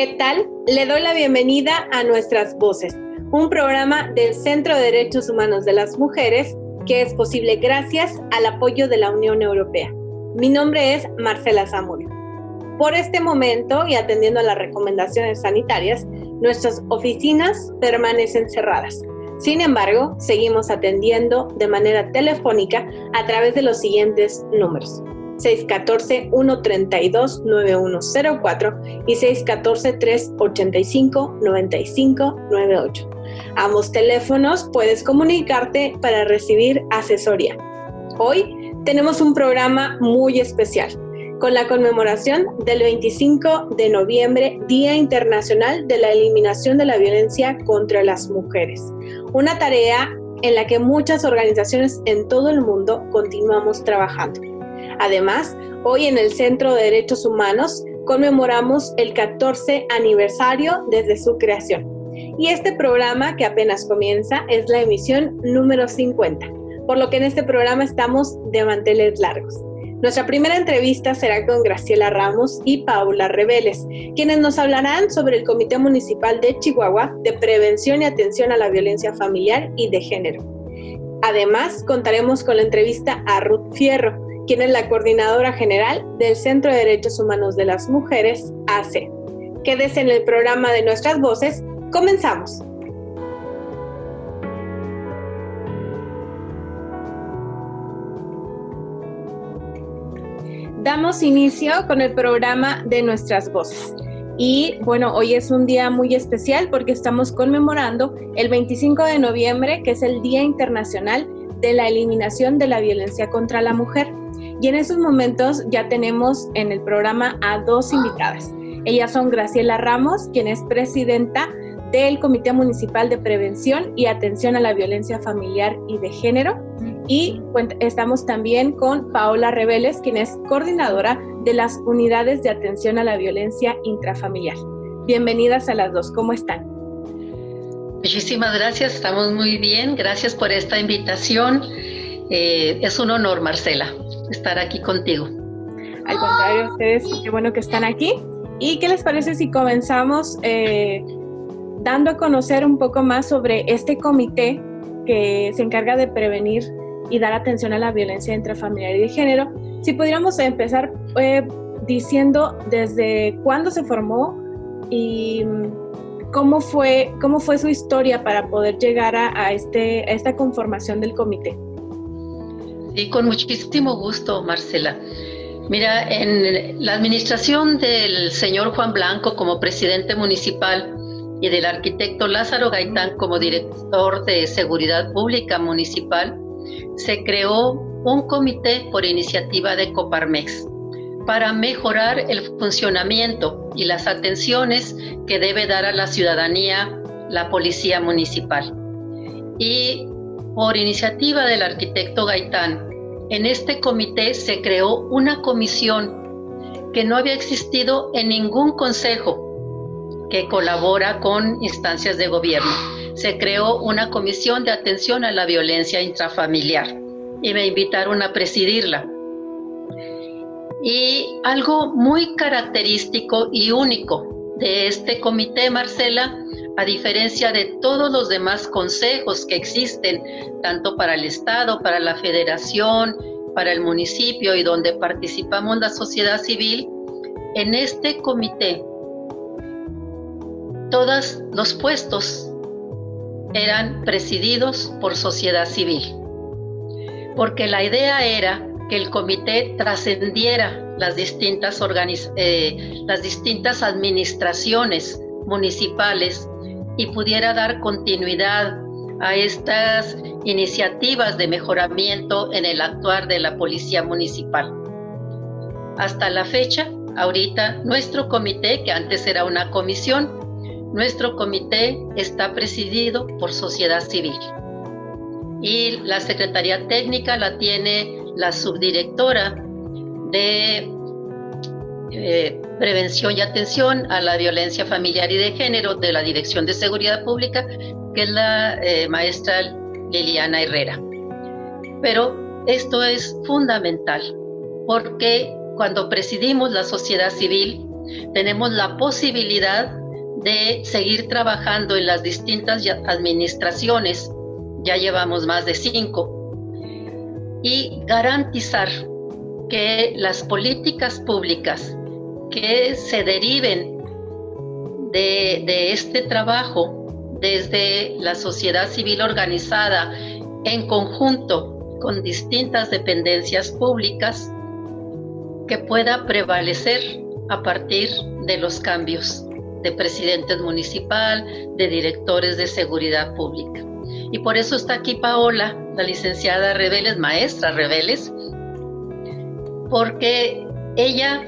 ¿Qué tal? Le doy la bienvenida a Nuestras Voces, un programa del Centro de Derechos Humanos de las Mujeres que es posible gracias al apoyo de la Unión Europea. Mi nombre es Marcela Zamudio. Por este momento y atendiendo a las recomendaciones sanitarias, nuestras oficinas permanecen cerradas. Sin embargo, seguimos atendiendo de manera telefónica a través de los siguientes números. 614-132-9104 y 614-385-9598. Ambos teléfonos puedes comunicarte para recibir asesoría. Hoy tenemos un programa muy especial con la conmemoración del 25 de noviembre, Día Internacional de la Eliminación de la Violencia contra las Mujeres. Una tarea en la que muchas organizaciones en todo el mundo continuamos trabajando. Además, hoy en el Centro de Derechos Humanos conmemoramos el 14 aniversario desde su creación. Y este programa que apenas comienza es la emisión número 50, por lo que en este programa estamos de manteles largos. Nuestra primera entrevista será con Graciela Ramos y Paula Reveles, quienes nos hablarán sobre el Comité Municipal de Chihuahua de Prevención y Atención a la Violencia Familiar y de Género. Además, contaremos con la entrevista a Ruth Fierro, quien es la coordinadora general del Centro de Derechos Humanos de las Mujeres, AC. Quédese en el programa de Nuestras Voces. Comenzamos. Damos inicio con el programa de Nuestras Voces. Y bueno, hoy es un día muy especial porque estamos conmemorando el 25 de noviembre, que es el Día Internacional de la Eliminación de la Violencia contra la Mujer. Y en esos momentos ya tenemos en el programa a dos invitadas. Ellas son Graciela Ramos, quien es presidenta del Comité Municipal de Prevención y Atención a la Violencia Familiar y de Género. Y estamos también con Paola Reveles, quien es coordinadora de las unidades de atención a la violencia intrafamiliar. Bienvenidas a las dos, ¿cómo están? Muchísimas gracias, estamos muy bien. Gracias por esta invitación. Eh, es un honor, Marcela estar aquí contigo. Al contrario, ustedes, qué bueno que están aquí. ¿Y qué les parece si comenzamos eh, dando a conocer un poco más sobre este comité que se encarga de prevenir y dar atención a la violencia intrafamiliar y de género? Si pudiéramos empezar eh, diciendo desde cuándo se formó y cómo fue, cómo fue su historia para poder llegar a, este, a esta conformación del comité. Sí, con muchísimo gusto, Marcela. Mira, en la administración del señor Juan Blanco como presidente municipal y del arquitecto Lázaro Gaitán como director de seguridad pública municipal, se creó un comité por iniciativa de Coparmex para mejorar el funcionamiento y las atenciones que debe dar a la ciudadanía la policía municipal. Y por iniciativa del arquitecto Gaitán, en este comité se creó una comisión que no había existido en ningún consejo que colabora con instancias de gobierno. Se creó una comisión de atención a la violencia intrafamiliar y me invitaron a presidirla. Y algo muy característico y único de este comité, Marcela, a diferencia de todos los demás consejos que existen, tanto para el Estado, para la Federación, para el municipio y donde participamos la sociedad civil, en este comité todos los puestos eran presididos por sociedad civil, porque la idea era que el comité trascendiera las distintas, eh, las distintas administraciones municipales y pudiera dar continuidad a estas iniciativas de mejoramiento en el actuar de la Policía Municipal. Hasta la fecha, ahorita nuestro comité, que antes era una comisión, nuestro comité está presidido por sociedad civil y la Secretaría Técnica la tiene la subdirectora de eh, Prevención y Atención a la Violencia Familiar y de Género de la Dirección de Seguridad Pública, que es la eh, maestra Liliana Herrera. Pero esto es fundamental porque cuando presidimos la sociedad civil tenemos la posibilidad de seguir trabajando en las distintas administraciones, ya llevamos más de cinco, y garantizar que las políticas públicas que se deriven de, este trabajo desde la sociedad civil organizada en conjunto con distintas dependencias públicas que pueda prevalecer a partir de los cambios de presidentes municipal, de directores de seguridad pública. Y por eso está aquí Paola, la licenciada Reveles, maestra Reveles, porque ella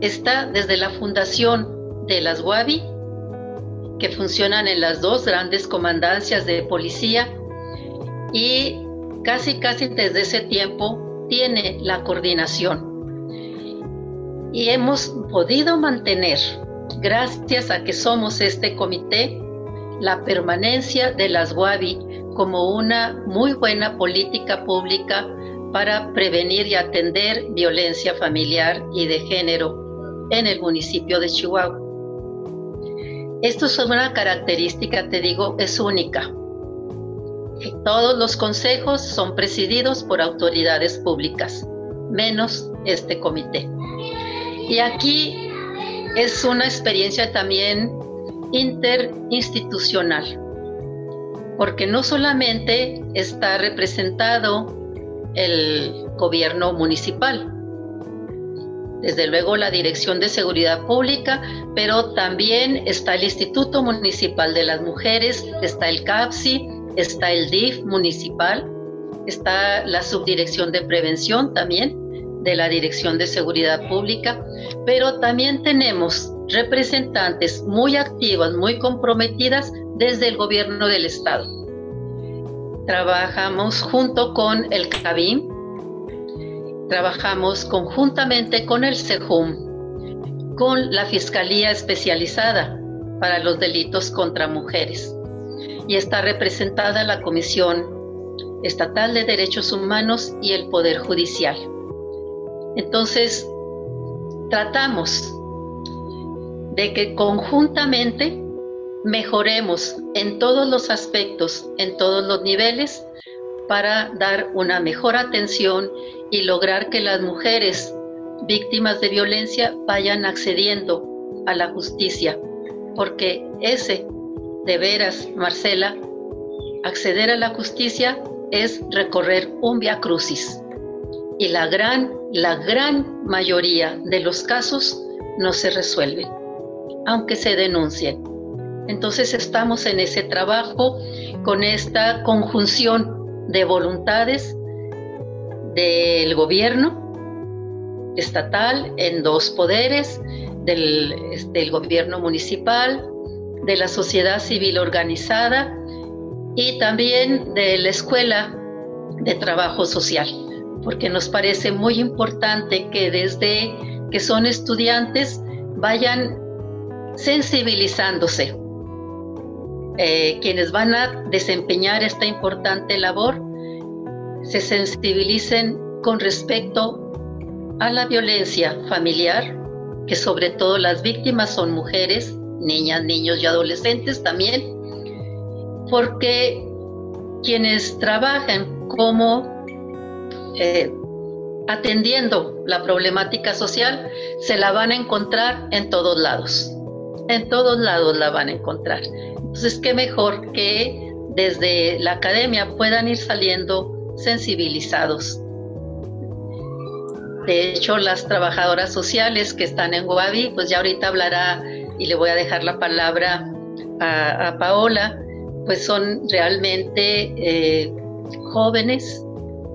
está desde la fundación de las Guavi que funcionan en las dos grandes comandancias de policía y casi, casi desde ese tiempo tiene la coordinación. Y hemos podido mantener, gracias a que somos este comité, la permanencia de las WABI como una muy buena política pública para prevenir y atender violencia familiar y de género en el municipio de Chihuahua. Esto es una característica, te digo, es única. Todos los consejos son presididos por autoridades públicas, menos este comité. Y aquí es una experiencia también interinstitucional, porque no solamente está representado el gobierno municipal, desde luego la Dirección de Seguridad Pública, pero también está el Instituto Municipal de las Mujeres, está el CAPSI, está el DIF municipal, está la Subdirección de Prevención también de la Dirección de Seguridad Pública, pero también tenemos representantes muy activas, muy comprometidas desde el gobierno del Estado. Trabajamos junto con el CABIM, Trabajamos conjuntamente con el SEJUM, con la Fiscalía Especializada para los Delitos contra Mujeres y está representada la Comisión Estatal de Derechos Humanos y el Poder Judicial. Entonces, tratamos de que conjuntamente mejoremos en todos los aspectos, en todos los niveles, para dar una mejor atención y lograr que las mujeres víctimas de violencia vayan accediendo a la justicia, porque ese, de veras, Marcela, acceder a la justicia es recorrer un via crucis. Y la gran, la gran mayoría de los casos no se resuelven, aunque se denuncien. Entonces estamos en ese trabajo con esta conjunción de voluntades del gobierno estatal en dos poderes, del, del gobierno municipal, de la sociedad civil organizada y también de la escuela de trabajo social, porque nos parece muy importante que desde que son estudiantes vayan sensibilizándose. Eh, quienes van a desempeñar esta importante labor se sensibilicen con respecto a la violencia familiar, que sobre todo las víctimas son mujeres, niñas, niños y adolescentes también, porque quienes trabajan como eh, atendiendo la problemática social se la van a encontrar en todos lados. En todos lados la van a encontrar. Entonces, qué mejor que desde la academia puedan ir saliendo sensibilizados. De hecho, las trabajadoras sociales que están en Guavi, pues ya ahorita hablará y le voy a dejar la palabra a, Paola, pues son realmente eh, jóvenes,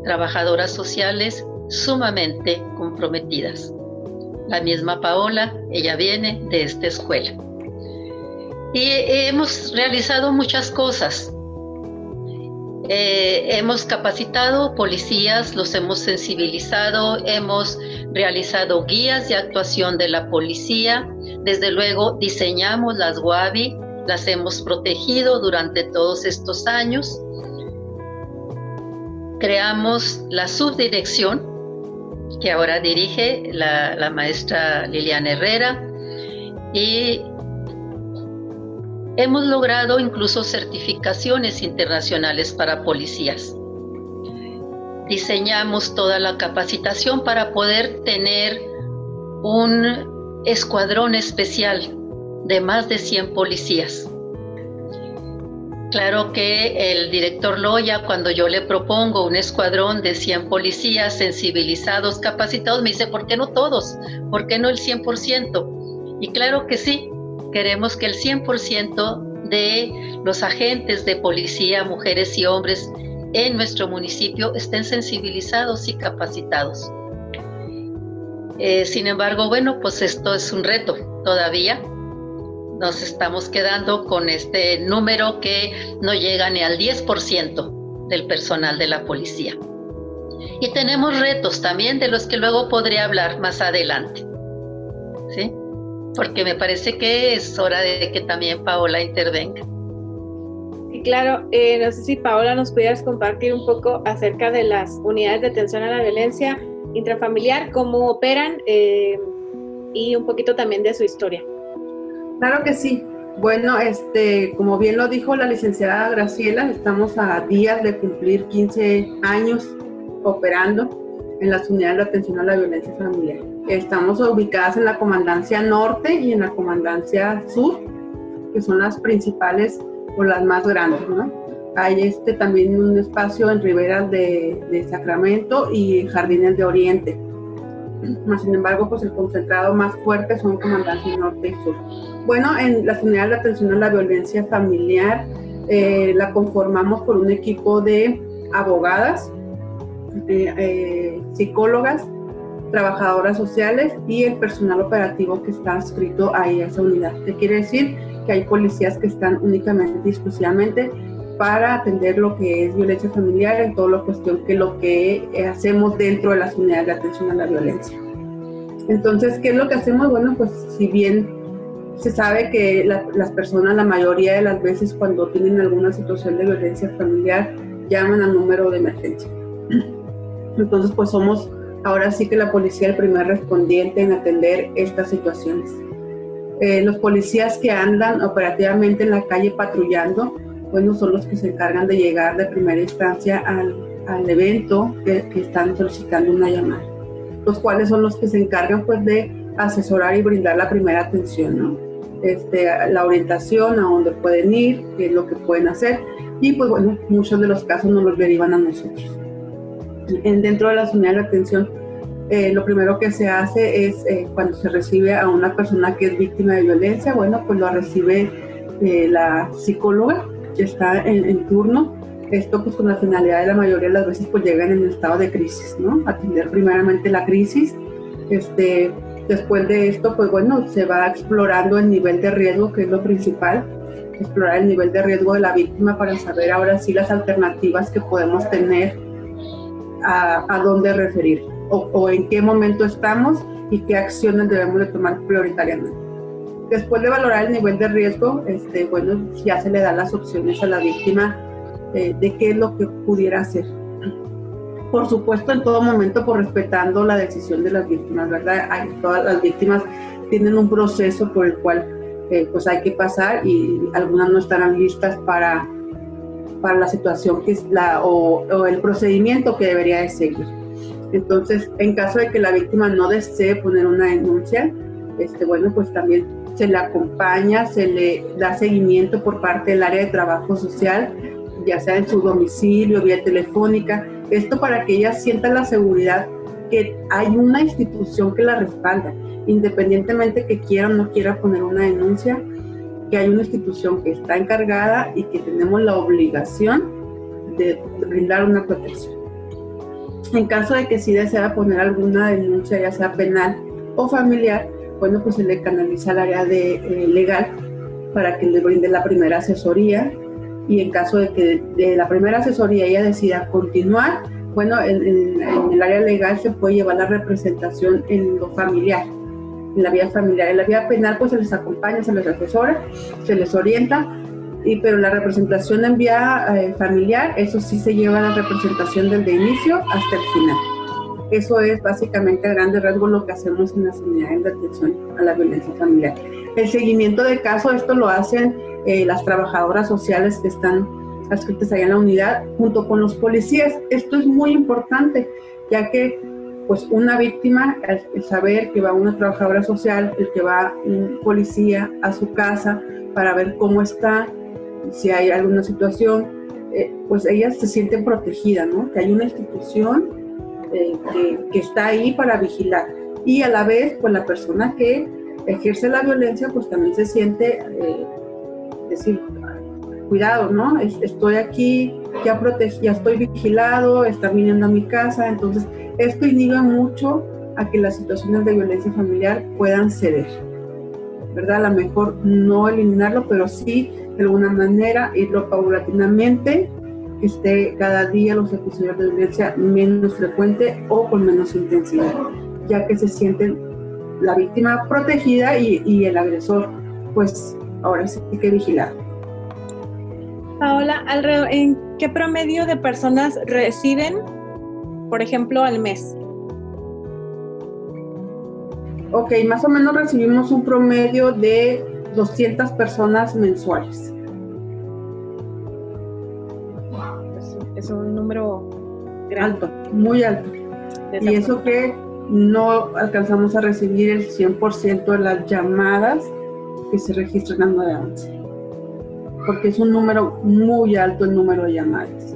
trabajadoras sociales sumamente comprometidas. La misma Paola, ella viene de esta escuela. Y hemos realizado muchas cosas. Eh, hemos capacitado policías, los hemos sensibilizado, hemos realizado guías de actuación de la policía, desde luego diseñamos las WABI, las hemos protegido durante todos estos años, creamos la subdirección que ahora dirige la, la maestra Liliana Herrera y Hemos logrado incluso certificaciones internacionales para policías. Diseñamos toda la capacitación para poder tener un escuadrón especial de más de 100 policías. Claro que el director Loya, cuando yo le propongo un escuadrón de 100 policías sensibilizados, capacitados, me dice, ¿por qué no todos? ¿Por qué no el 100%? Y claro que sí, queremos que el 100% de los agentes de policía, mujeres y hombres en nuestro municipio estén sensibilizados y capacitados. Eh, sin embargo, bueno, pues esto es un reto todavía. Nos estamos quedando con este número que no llega ni al 10% del personal de la policía. Y tenemos retos también de los que luego podré hablar más adelante. ¿Sí? Porque me parece que es hora de que también Paola intervenga. Y claro, eh, no sé si Paola nos pudieras compartir un poco acerca de las unidades de atención a la violencia intrafamiliar, cómo operan eh, y un poquito también de su historia. Claro que sí. Bueno, este, como bien lo dijo la licenciada Graciela, estamos a días de cumplir 15 años operando en las unidades de atención a la violencia familiar. Estamos ubicadas en la Comandancia Norte y en la Comandancia Sur, que son las principales o las más grandes, ¿no? Hay este, también un espacio en riberas de, Sacramento y Jardines de Oriente. Sin embargo, pues el concentrado más fuerte son Comandancia Norte y Sur. Bueno, en las unidades de atención a la violencia familiar eh, la conformamos por un equipo de abogadas, eh, eh, psicólogas, trabajadoras sociales y el personal operativo que está inscrito ahí a esa unidad. ¿Qué quiere decir? Que hay policías que están únicamente y exclusivamente para atender lo que es violencia familiar en toda la cuestión que lo que hacemos dentro de las unidades de atención a la violencia. Entonces, ¿qué es lo que hacemos? Bueno, pues si bien se sabe que las personas la mayoría de las veces cuando tienen alguna situación de violencia familiar llaman al número de emergencia. Entonces, pues somos ahora sí que la policía el primer respondiente en atender estas situaciones. Eh, los policías que andan operativamente en la calle patrullando, bueno, son los que se encargan de llegar de primera instancia al, al evento que, que, están solicitando una llamada, los cuales son los que se encargan pues de asesorar y brindar la primera atención, ¿no? Este, la orientación a dónde pueden ir, qué es lo que pueden hacer y pues bueno, muchos de los casos nos los derivan a nosotros dentro de las unidades de atención, eh, lo primero que se hace es eh, cuando se recibe a una persona que es víctima de violencia, bueno, pues lo recibe eh, la psicóloga que está en, turno. Esto pues con la finalidad de la mayoría de las veces pues llegan en estado de crisis, ¿no? Atender primeramente la crisis. Este, después de esto pues bueno, se va explorando el nivel de riesgo que es lo principal explorar el nivel de riesgo de la víctima para saber ahora sí las alternativas que podemos tener a, dónde referir o, en qué momento estamos y qué acciones debemos de tomar prioritariamente. Después de valorar el nivel de riesgo, este, bueno, ya se le dan las opciones a la víctima eh, de qué es lo que pudiera hacer. Por supuesto, en todo momento, por respetando la decisión de las víctimas, ¿verdad? Hay, todas las víctimas tienen un proceso por el cual eh, pues hay que pasar y algunas no estarán listas para para la situación que es la, o, el procedimiento que debería de seguir. Entonces, en caso de que la víctima no desee poner una denuncia, este, bueno, pues también se le acompaña, se le da seguimiento por parte del área de trabajo social, ya sea en su domicilio, vía telefónica, esto para que ella sienta la seguridad que hay una institución que la respalda, independientemente que quiera o no quiera poner una denuncia, que hay una institución que está encargada y que tenemos la obligación de, brindar una protección. En caso de que sí desea poner alguna denuncia, ya sea penal o familiar, bueno, pues se le canaliza al área de, eh, legal para que le brinde la primera asesoría y en caso de que de la primera asesoría ella decida continuar, bueno, en, el área legal se puede llevar la representación en lo familiar, en la vía familiar. En la vía penal pues se les acompaña, se les asesora, se les orienta, y, pero la representación en vía eh, familiar, eso sí se lleva la representación desde inicio hasta el final. Eso es básicamente a grandes rasgos lo que hacemos en las unidades de atención a la violencia familiar. El seguimiento de caso, esto lo hacen eh, las trabajadoras sociales que están adscritas allá en la unidad, junto con los policías. Esto es muy importante, ya que pues una víctima, el, saber que va una trabajadora social, el que va un policía a su casa para ver cómo está, si hay alguna situación, eh, pues ella se siente protegida, ¿no? Que hay una institución eh, que, está ahí para vigilar. Y a la vez, pues la persona que ejerce la violencia, pues también se siente decir, cuidado, ¿no? Estoy aquí, ya, ya estoy vigilado, están viniendo a mi casa, entonces esto inhibe mucho a que las situaciones de violencia familiar puedan ceder, ¿verdad? A lo mejor no eliminarlo, pero sí de alguna manera irlo paulatinamente, que esté cada día los episodios de violencia menos frecuente o con menos intensidad, ya que se sienten la víctima protegida y, el agresor pues ahora sí que vigilar. Paola, ¿en qué promedio de personas reciben, por ejemplo, al mes? Ok, más o menos recibimos un promedio de 200 personas mensuales. Es, un número alto, muy alto. Y eso que no alcanzamos a recibir el 100% de las llamadas que se registran al 911, porque es un número muy alto el número de llamadas.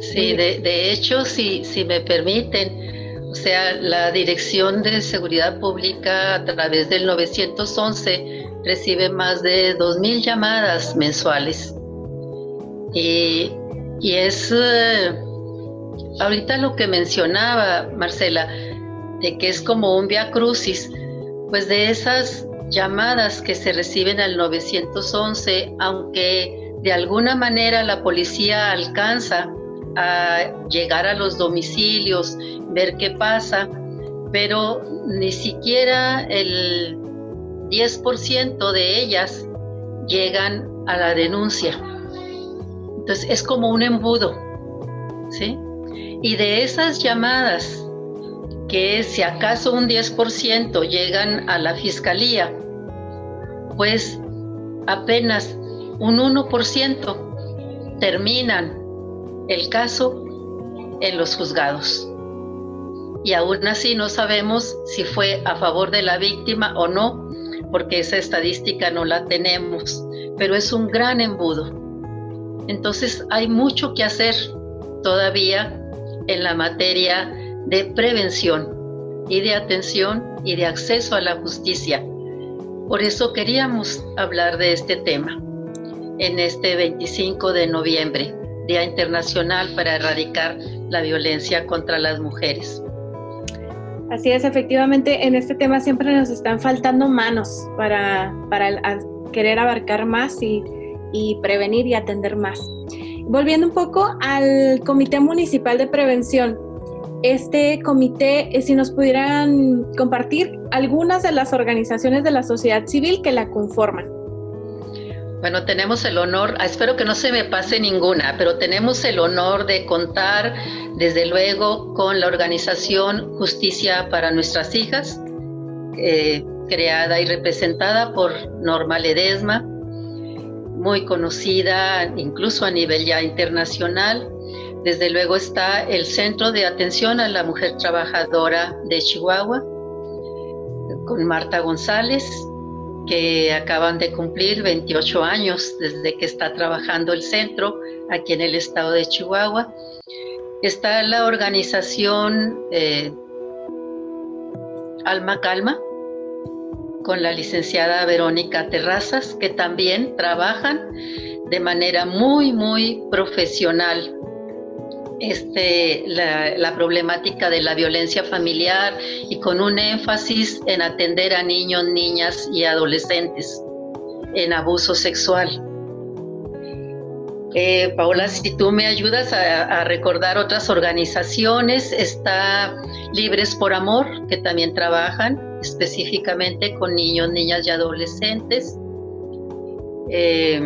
Sí, de, hecho, si, si me permiten, o sea, la Dirección de Seguridad Pública a través del 911 recibe más de 2.000 llamadas mensuales. Y, y es eh, ahorita lo que mencionaba Marcela, de que es como un via crucis, pues de esas llamadas que se reciben al 911, aunque de alguna manera la policía alcanza a llegar a los domicilios, ver qué pasa, pero ni siquiera el 10% de ellas llegan a la denuncia. Entonces es como un embudo, ¿sí? Y de esas llamadas que si acaso un 10% llegan a la fiscalía, pues apenas un 1% terminan el caso en los juzgados. Y aún así no sabemos si fue a favor de la víctima o no, porque esa estadística no la tenemos, pero es un gran embudo. Entonces hay mucho que hacer todavía en la materia de prevención y de atención y de acceso a la justicia. Por eso queríamos hablar de este tema en este 25 de noviembre, Día Internacional para Erradicar la Violencia contra las Mujeres. Así es, efectivamente, en este tema siempre nos están faltando manos para, para querer abarcar más y, y prevenir y atender más. Volviendo un poco al Comité Municipal de Prevención, este comité, eh, si nos pudieran compartir algunas de las organizaciones de la sociedad civil que la conforman. Bueno, tenemos el honor, ah, espero que no se me pase ninguna, pero tenemos el honor de contar, desde luego, con la organización Justicia para Nuestras Hijas, eh, creada y representada por Norma Ledesma, muy conocida incluso a nivel ya internacional, desde luego está el Centro de Atención a la Mujer Trabajadora de Chihuahua, con Marta González, que acaban de cumplir 28 años desde que está trabajando el centro aquí en el estado de Chihuahua. Está la organización eh, Alma Calma, con la licenciada Verónica Terrazas, que también trabajan de manera muy, muy profesional este, la, problemática de la violencia familiar y con un énfasis en atender a niños, niñas y adolescentes en abuso sexual. Eh, Paola, si tú me ayudas a, recordar otras organizaciones, está Libres por Amor, que también trabajan específicamente con niños, niñas y adolescentes. Eh,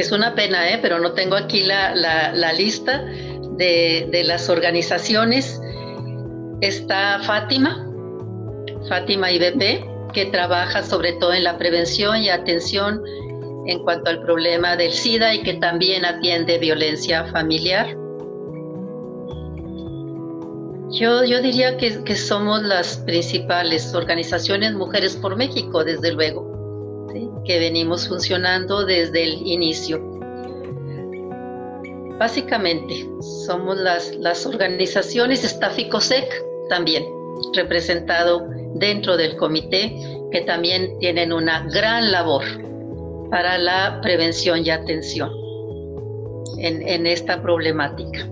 Es una pena, ¿eh? pero no tengo aquí la, lista de, las organizaciones. Está Fátima, Fátima IBP, que trabaja sobre todo en la prevención y atención en cuanto al problema del SIDA y que también atiende violencia familiar. Yo, yo diría que, que somos las principales organizaciones Mujeres por México, desde luego que venimos funcionando desde el inicio. Básicamente, somos las, las organizaciones, está FICOSEC también, representado dentro del comité, que también tienen una gran labor para la prevención y atención en, esta problemática.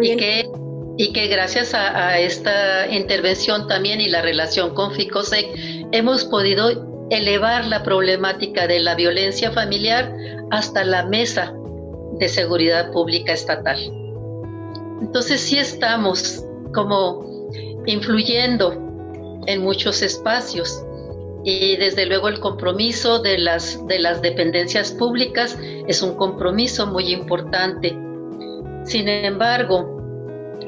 y, Que, y que gracias a, a, esta intervención también y la relación con FICOSEC hemos podido elevar la problemática de la violencia familiar hasta la mesa de seguridad pública estatal. Entonces sí estamos como influyendo en muchos espacios y desde luego el compromiso de las, de las dependencias públicas es un compromiso muy importante. Sin embargo,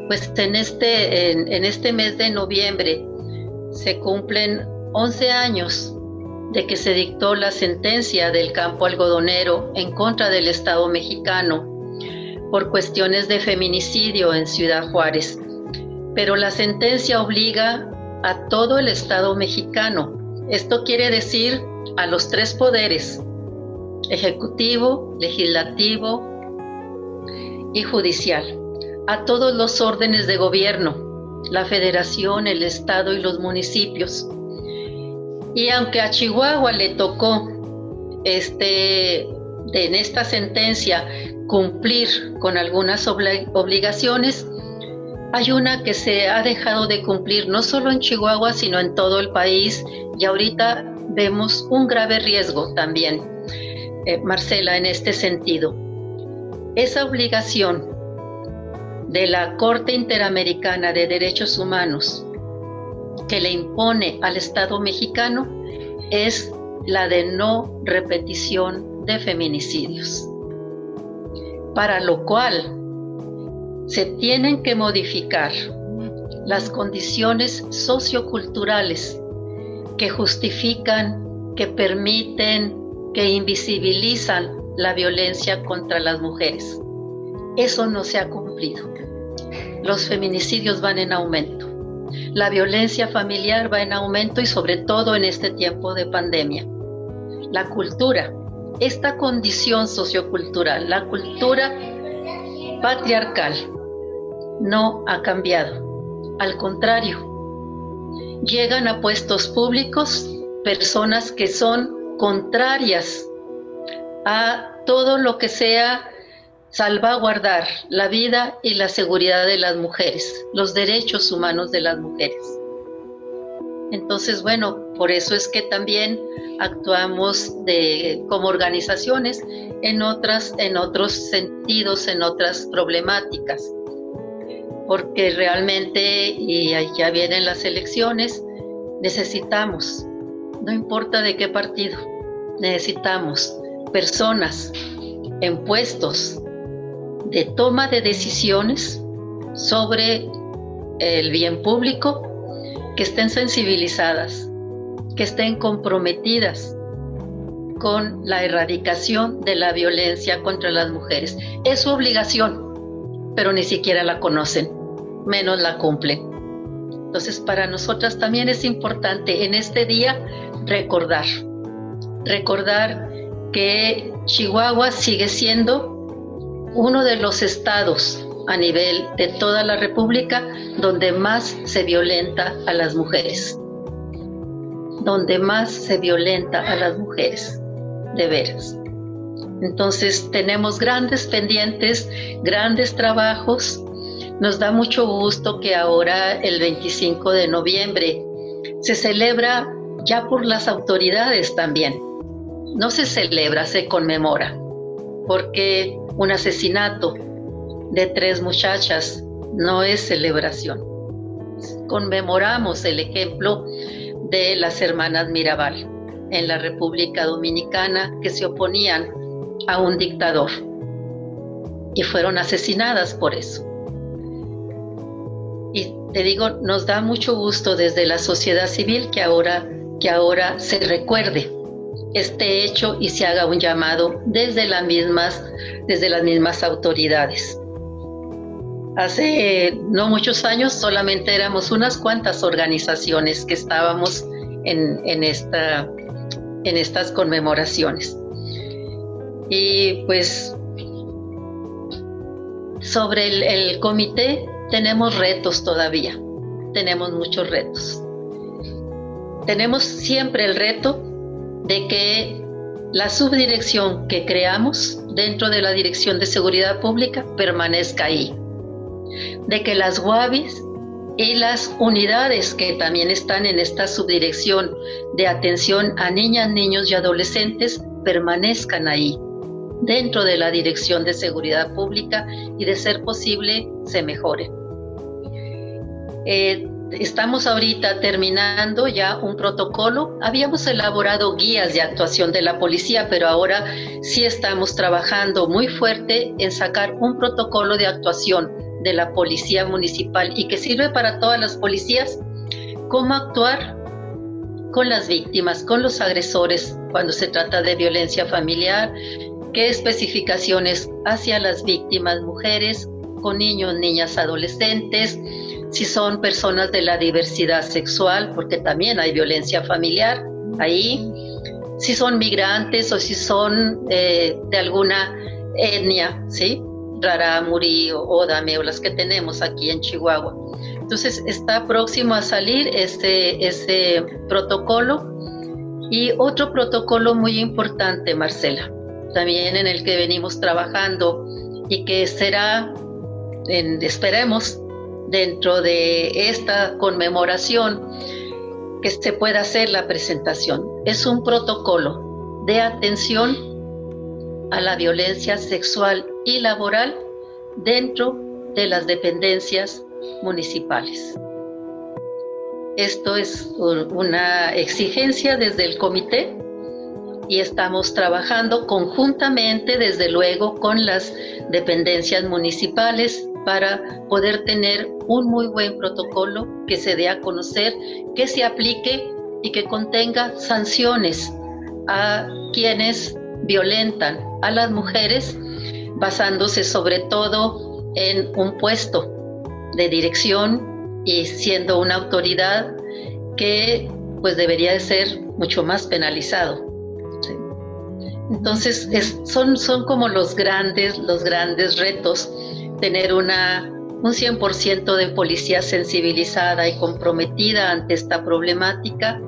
pues en este, en, en este mes de noviembre se cumplen 11 años de que se dictó la sentencia del campo algodonero en contra del Estado mexicano por cuestiones de feminicidio en Ciudad Juárez. Pero la sentencia obliga a todo el Estado mexicano. Esto quiere decir a los tres poderes, ejecutivo, legislativo y judicial, a todos los órdenes de gobierno, la federación, el Estado y los municipios, y aunque a Chihuahua le tocó este, en esta sentencia cumplir con algunas obligaciones, hay una que se ha dejado de cumplir no solo en Chihuahua, sino en todo el país y ahorita vemos un grave riesgo también, eh, Marcela, en este sentido. Esa obligación de la Corte Interamericana de Derechos Humanos que le impone al Estado mexicano es la de no repetición de feminicidios, para lo cual se tienen que modificar las condiciones socioculturales que justifican, que permiten, que invisibilizan la violencia contra las mujeres. Eso no se ha cumplido. Los feminicidios van en aumento. La violencia familiar va en aumento y sobre todo en este tiempo de pandemia. La cultura, esta condición sociocultural, la cultura patriarcal, no ha cambiado. Al contrario, llegan a puestos públicos personas que son contrarias a todo lo que sea salvaguardar la vida y la seguridad de las mujeres, los derechos humanos de las mujeres. Entonces, bueno, por eso es que también actuamos como organizaciones en, otras, en otros sentidos, en otras problemáticas, porque realmente, y ya vienen las elecciones, necesitamos, no importa de qué partido, necesitamos personas en puestos de toma de decisiones sobre el bien público que estén sensibilizadas, que estén comprometidas con la erradicación de la violencia contra las mujeres. Es su obligación, pero ni siquiera la conocen, menos la cumplen. Entonces, para nosotras también es importante en este día recordar, recordar que Chihuahua sigue siendo uno de los estados a nivel de toda la República donde más se violenta a las mujeres. Donde más se violenta a las mujeres, de veras. Entonces tenemos grandes pendientes, grandes trabajos. Nos da mucho gusto que ahora el 25 de noviembre se celebra ya por las autoridades también. No se celebra, se conmemora, porque un asesinato de tres muchachas no es celebración. Conmemoramos el ejemplo de las hermanas Mirabal en la República Dominicana que se oponían a un dictador y fueron asesinadas por eso. Y te digo, nos da mucho gusto desde la sociedad civil que ahora, que ahora se recuerde este hecho y se haga un llamado desde las mismas, desde las mismas autoridades. Hace no muchos años solamente éramos unas cuantas organizaciones que estábamos en, en, esta, en estas conmemoraciones. Y pues sobre el, el comité tenemos retos todavía, tenemos muchos retos. Tenemos siempre el reto de que la subdirección que creamos dentro de la Dirección de Seguridad Pública permanezca ahí, de que las WABIs y las unidades que también están en esta subdirección de atención a niñas, niños y adolescentes permanezcan ahí, dentro de la Dirección de Seguridad Pública y de ser posible se mejoren. Eh, estamos ahorita terminando ya un protocolo. Habíamos elaborado guías de actuación de la policía, pero ahora sí estamos trabajando muy fuerte en sacar un protocolo de actuación de la policía municipal y que sirve para todas las policías, cómo actuar con las víctimas, con los agresores cuando se trata de violencia familiar, qué especificaciones hacia las víctimas mujeres, con niños, niñas, adolescentes, si son personas de la diversidad sexual, porque también hay violencia familiar ahí, si son migrantes o si son eh, de alguna etnia, ¿sí? Raramuri o Odame o las que tenemos aquí en Chihuahua. Entonces está próximo a salir este, este protocolo y otro protocolo muy importante, Marcela, también en el que venimos trabajando y que será, en, esperemos, dentro de esta conmemoración que se pueda hacer la presentación. Es un protocolo de atención a la violencia sexual y laboral dentro de las dependencias municipales. Esto es una exigencia desde el comité y estamos trabajando conjuntamente, desde luego, con las dependencias municipales para poder tener un muy buen protocolo que se dé a conocer, que se aplique y que contenga sanciones a quienes violentan a las mujeres, basándose sobre todo en un puesto de dirección y siendo una autoridad que pues debería de ser mucho más penalizado. Entonces son, son como los grandes, los grandes retos tener una, un 100% de policía sensibilizada y comprometida ante esta problemática,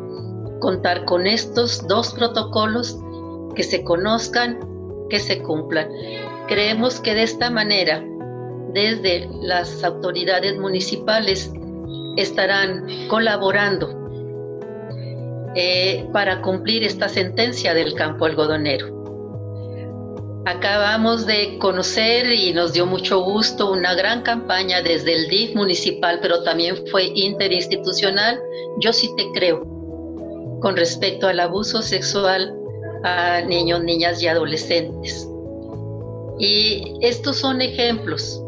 contar con estos dos protocolos que se conozcan, que se cumplan. Creemos que de esta manera, desde las autoridades municipales, estarán colaborando eh, para cumplir esta sentencia del campo algodonero. Acabamos de conocer y nos dio mucho gusto una gran campaña desde el DIF municipal, pero también fue interinstitucional. Yo sí te creo con respecto al abuso sexual a niños, niñas y adolescentes. Y estos son ejemplos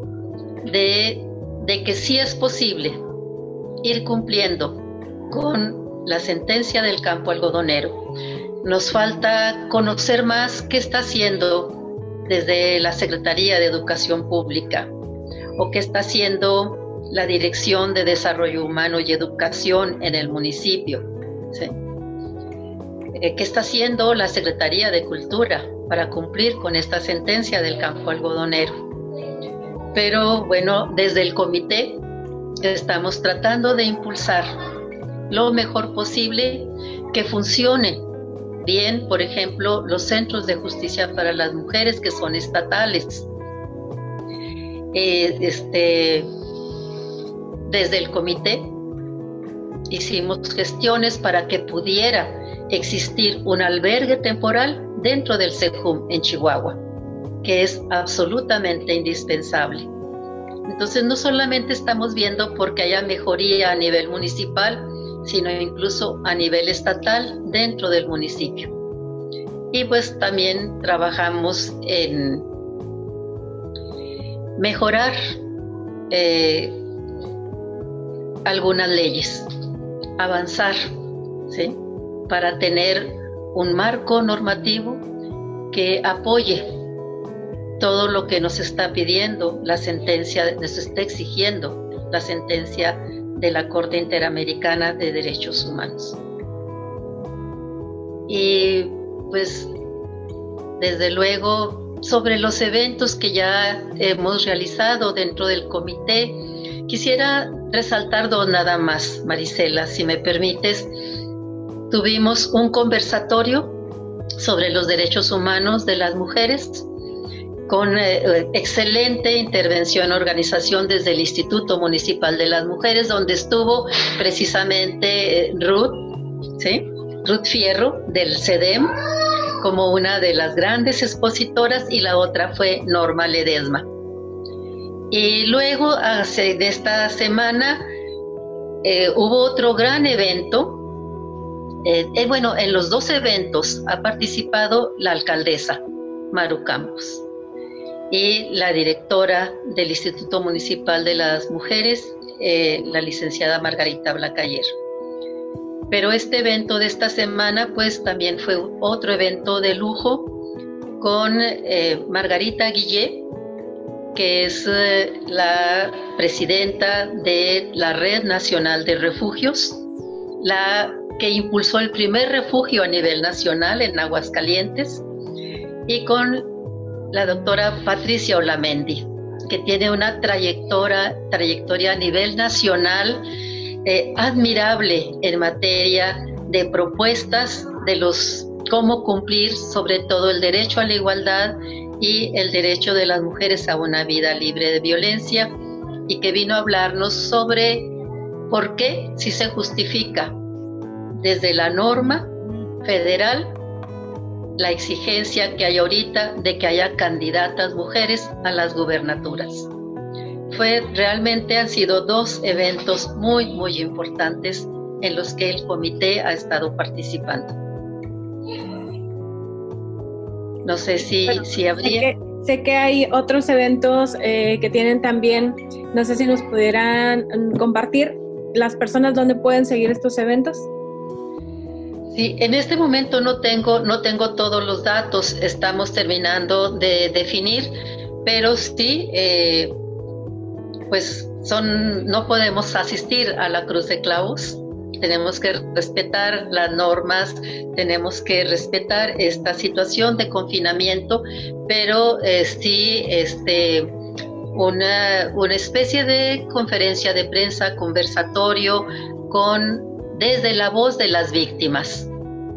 de, de que sí es posible ir cumpliendo con la sentencia del campo algodonero. Nos falta conocer más qué está haciendo desde la Secretaría de Educación Pública o qué está haciendo la Dirección de Desarrollo Humano y Educación en el municipio. Eh, ¿Qué está haciendo la Secretaría de Cultura para cumplir con esta sentencia del campo algodonero? Pero bueno, desde el comité estamos tratando de impulsar lo mejor posible que funcione bien, por ejemplo, los centros de justicia para las mujeres que son estatales. Eh, este, desde el comité hicimos gestiones para que pudiera existir un albergue temporal dentro del SEJUM en Chihuahua, que es absolutamente indispensable. Entonces no solamente estamos viendo porque haya mejoría a nivel municipal, sino incluso a nivel estatal dentro del municipio. Y pues también trabajamos en mejorar eh, algunas leyes, avanzar, ¿sí? Para tener un marco normativo que apoye todo lo que nos está pidiendo la sentencia, nos está exigiendo la sentencia de la Corte Interamericana de Derechos Humanos. Y pues desde luego sobre los eventos que ya hemos realizado dentro del comité, quisiera resaltar dos nada más, Marisela, si me permites. Tuvimos un conversatorio sobre los derechos humanos de las mujeres con eh, eh, excelente intervención, organización desde el Instituto Municipal de las Mujeres, donde estuvo precisamente eh, Ruth, ¿sí? Ruth Fierro del CEDEM, como una de las grandes expositoras, y la otra fue Norma Ledesma. Y luego, hace, de esta semana, hubo otro gran evento. bueno, en los dos eventos ha participado la alcaldesa, Maru Campos y la directora del Instituto Municipal de las Mujeres, eh, la licenciada Margarita Blacayer. Pero este evento de esta semana, pues también fue otro evento de lujo con eh, Margarita Guillé, que es eh, la presidenta de la Red Nacional de Refugios, la que impulsó el primer refugio a nivel nacional en Aguascalientes, y con la doctora Patricia Olamendi, que tiene una trayectoria, trayectoria a nivel nacional eh, admirable en materia de propuestas de los cómo cumplir sobre todo el derecho a la igualdad y el derecho de las mujeres a una vida libre de violencia y que vino a hablarnos sobre por qué si se justifica desde la norma federal la exigencia que hay ahorita de que haya candidatas mujeres a las gubernaturas. Fue realmente han sido dos eventos muy muy importantes en los que el comité ha estado participando. No sé si, si habría. Sé que, hay otros eventos eh, que tienen también, no sé si nos pudieran compartir las personas donde pueden seguir estos eventos. Sí, en este momento no tengo, no tengo todos los datos, estamos terminando de definir, pero sí, eh, pues son, no podemos asistir a la Cruz de Clavos, tenemos que respetar las normas, tenemos que respetar esta situación de confinamiento, pero eh, sí, este, una, una especie de conferencia de prensa, conversatorio con desde la voz de las víctimas.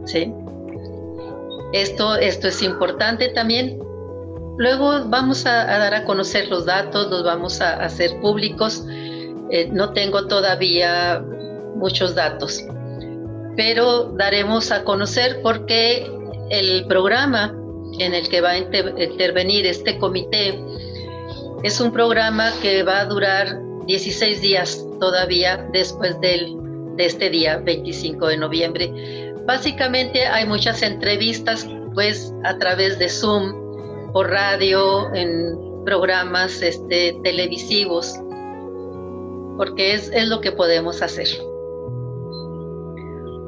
¿sí? Esto, esto es importante también. Luego vamos a, dar a conocer los datos, los vamos a hacer públicos. Eh, no tengo todavía muchos datos, pero daremos a conocer porque el programa en el que va a intervenir este comité es un programa que va a durar 16 días todavía después del, de este día, 25 de noviembre Básicamente hay muchas entrevistas pues a través de Zoom, por radio, en programas este, televisivos, porque es, es, lo que podemos hacer.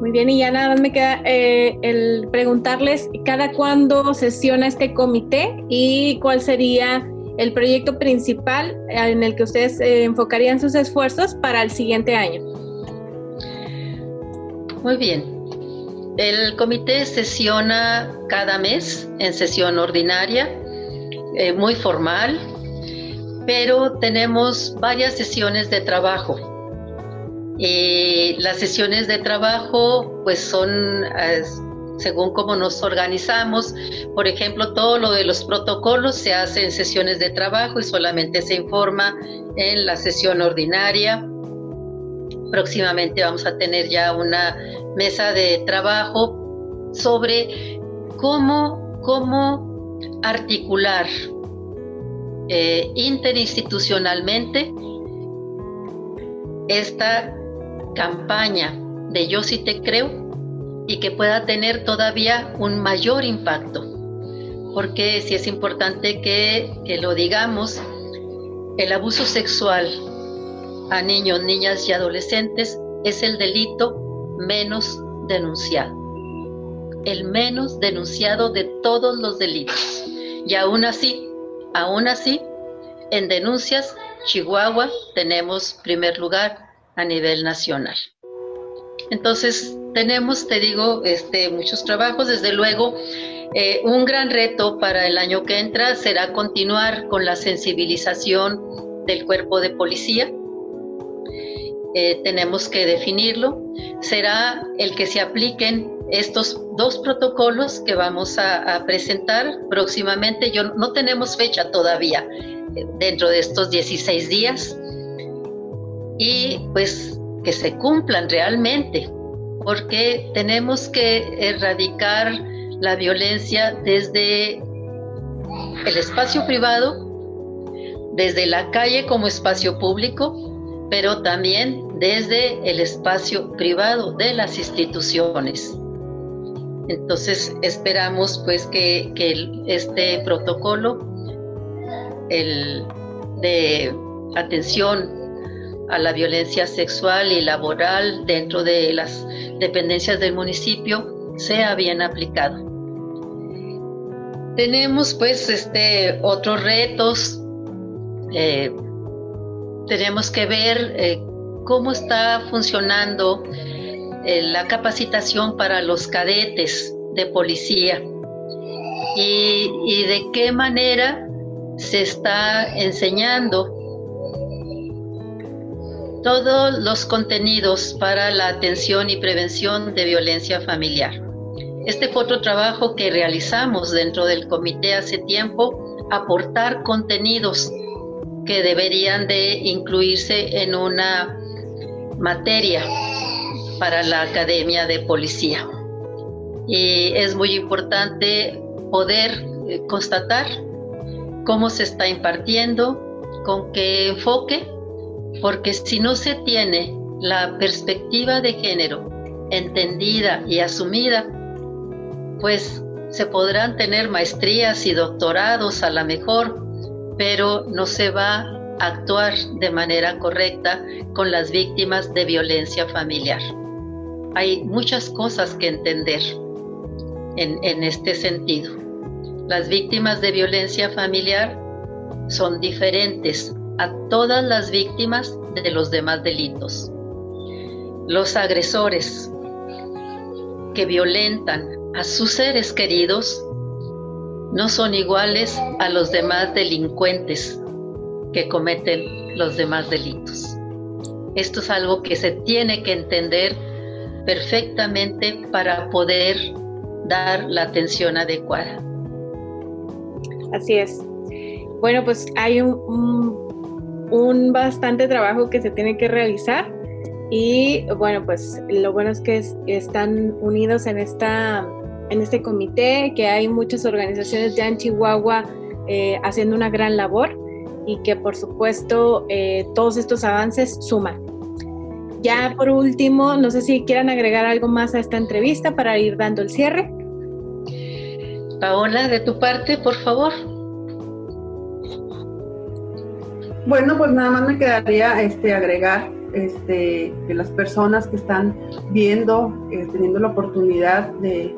Muy bien, y ya nada más me queda eh, el preguntarles cada cuándo sesiona este comité y cuál sería el proyecto principal en el que ustedes eh, enfocarían sus esfuerzos para el siguiente año. Muy bien, el comité sesiona cada mes en sesión ordinaria, eh, muy formal, pero tenemos varias sesiones de trabajo. Las sesiones de trabajo pues son según cómo nos organizamos. Por ejemplo, todo lo de los protocolos se hace en sesiones de trabajo y solamente se informa en la sesión ordinaria. Próximamente vamos a tener ya una mesa de trabajo sobre cómo, cómo articular eh, interinstitucionalmente esta campaña de Yo sí te creo y que pueda tener todavía un mayor impacto. Porque si es importante que, que lo digamos, el abuso sexual a niños, niñas y adolescentes es el delito menos denunciado. El menos denunciado de todos los delitos. Y aún así, aún así, en denuncias, Chihuahua tenemos primer lugar a nivel nacional. Entonces, tenemos, te digo, este, muchos trabajos. Desde luego, eh, un gran reto para el año que entra será continuar con la sensibilización del cuerpo de policía. Eh, tenemos que definirlo. Será el que se apliquen estos dos protocolos que vamos a, presentar próximamente. Yo, no tenemos fecha todavía eh, dentro de estos 16 días. Y pues que se cumplan realmente porque tenemos que erradicar la violencia desde el espacio privado, desde la calle como espacio público, pero también desde el espacio privado de las instituciones. Entonces esperamos pues que, este protocolo el de atención a la violencia sexual y laboral dentro de las dependencias del municipio sea bien aplicado. Tenemos pues este, otros retos. Eh, tenemos que ver eh, cómo está funcionando eh, la capacitación para los cadetes de policía y, de qué manera se está enseñando todos los contenidos para la atención y prevención de violencia familiar. Este fue otro trabajo que realizamos dentro del comité hace tiempo, aportar contenidos que deberían de incluirse en una materia para la Academia de Policía. Y es muy importante poder eh, constatar cómo se está impartiendo, con qué enfoque porque si no se tiene la perspectiva de género entendida y asumida, pues se podrán tener maestrías y doctorados a la mejor, pero no se va actuar de manera correcta con las víctimas de violencia familiar. Hay muchas cosas que entender en, este sentido. Las víctimas de violencia familiar son diferentes a todas las víctimas de los demás delitos. Los agresores que violentan a sus seres queridos no son iguales a los demás delincuentes que cometen los demás delitos. Esto es algo que se tiene que entender perfectamente para poder dar la atención adecuada. Así es. Bueno, pues hay un, un bastante trabajo que se tiene que realizar y bueno, pues lo bueno es que están unidos en, esta, en este comité, que hay muchas organizaciones ya en Chihuahua eh, haciendo una gran labor y que por supuesto eh, todos estos avances suman. Ya por último, no sé si quieran agregar algo más a esta entrevista para ir dando el cierre. Paola, de tu parte, por favor. Bueno, pues nada más me quedaría este, agregar este, que las personas que están viendo, eh, teniendo la oportunidad de,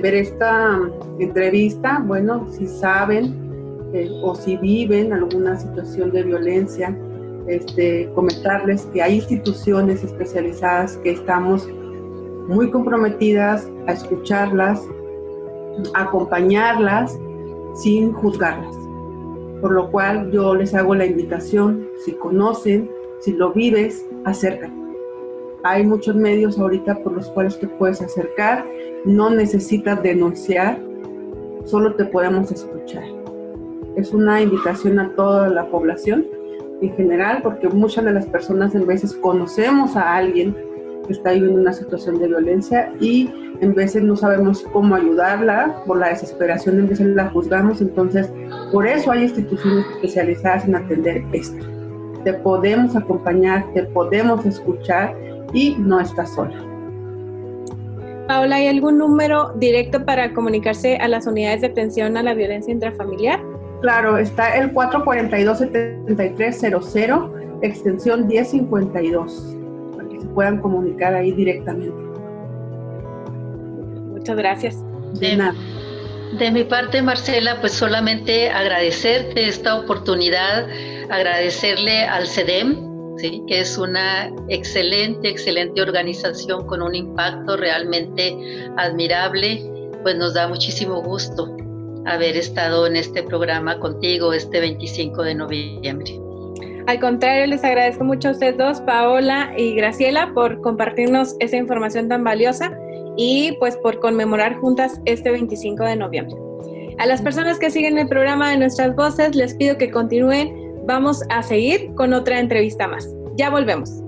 ver esta entrevista, bueno, si saben eh, o si viven alguna situación de violencia, este, comentarles que hay instituciones especializadas que estamos muy comprometidas a escucharlas, a acompañarlas sin juzgarlas Por lo cual yo les hago la invitación, si conocen, si lo vives, acércate. Hay muchos medios ahorita por los cuales te puedes acercar, no necesitas denunciar, solo te podemos escuchar. Es una invitación a toda la población en general, porque muchas de las personas en veces conocemos a alguien que está viviendo una situación de violencia y en veces no sabemos cómo ayudarla, por la desesperación en veces la juzgamos, entonces por eso hay instituciones especializadas en atender esto. Te podemos acompañar, te podemos escuchar y no estás sola. Paola, ¿hay algún número directo para comunicarse a las unidades de atención a la violencia intrafamiliar? Claro, está el 442-7300, extensión 1052, para que se puedan comunicar ahí directamente. Muchas gracias. De, nada. de mi parte, Marcela, pues solamente agradecerte esta oportunidad, agradecerle al CEDEM, ¿sí? que es una excelente, excelente organización con un impacto realmente admirable, pues nos da muchísimo gusto haber estado en este programa contigo este 25 de noviembre. Al contrario, les agradezco mucho a ustedes dos, Paola y Graciela, por compartirnos esa información tan valiosa y pues por conmemorar juntas este 25 de noviembre. A las personas que siguen el programa de Nuestras Voces, les pido que continúen. Vamos a seguir con otra entrevista más. Ya volvemos.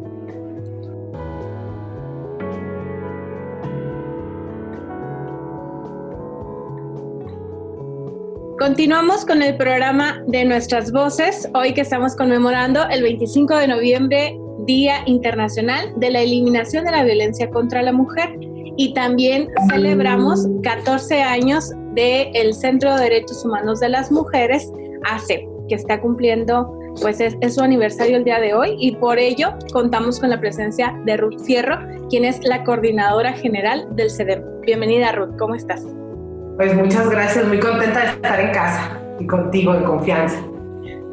Continuamos con el programa de Nuestras Voces, hoy que estamos conmemorando el 25 de noviembre, Día Internacional de la Eliminación de la Violencia contra la Mujer. Y también celebramos 14 años del Centro de Derechos Humanos de las Mujeres, ACE, que está cumpliendo, pues es, su aniversario el día de hoy y por ello contamos con la presencia de Ruth Fierro, quien es la coordinadora general del CEDEM. Bienvenida Ruth, ¿cómo estás? Pues muchas gracias, muy contenta de estar en casa y contigo en confianza.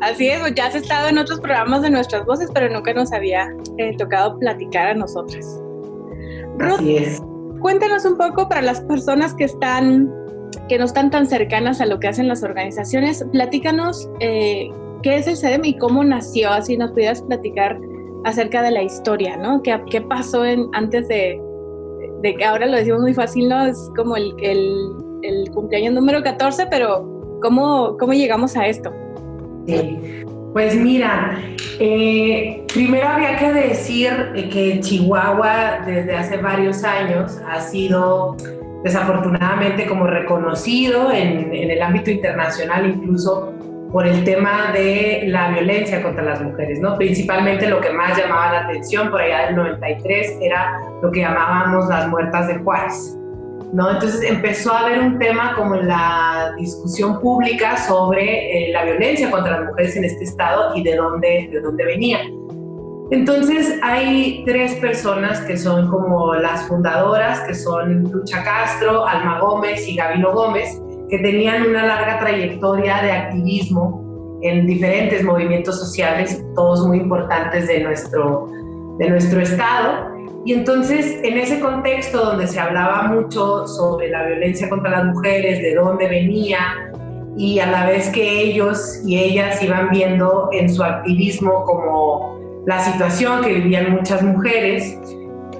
Así es, ya has estado en otros programas de nuestras voces, pero nunca nos había eh, tocado platicar a nosotras. Así es. Cuéntanos un poco para las personas que están, que no están tan cercanas a lo que hacen las organizaciones, platícanos eh, qué es el CEDEM y cómo nació, así nos pudieras platicar acerca de la historia, ¿no? ¿Qué, qué pasó en, antes de, de que ahora lo decimos muy fácil, ¿no? Es como el, el el cumpleaños número 14, pero ¿cómo, cómo llegamos a esto? Sí. Pues mira, eh, primero había que decir que Chihuahua desde hace varios años ha sido desafortunadamente como reconocido en, en, el ámbito internacional incluso por el tema de la violencia contra las mujeres, ¿no? Principalmente lo que más llamaba la atención por allá del 93 era lo que llamábamos las muertas de Juárez. ¿No? Entonces empezó a haber un tema como la discusión pública sobre eh, la violencia contra las mujeres en este estado y de dónde, de dónde venía. Entonces hay tres personas que son como las fundadoras, que son Lucha Castro, Alma Gómez y Gabino Gómez, que tenían una larga trayectoria de activismo en diferentes movimientos sociales, todos muy importantes de nuestro, de nuestro estado. Y entonces, en ese contexto donde se hablaba mucho sobre la violencia contra las mujeres, de dónde venía, y a la vez que ellos y ellas iban viendo en su activismo como la situación que vivían muchas mujeres,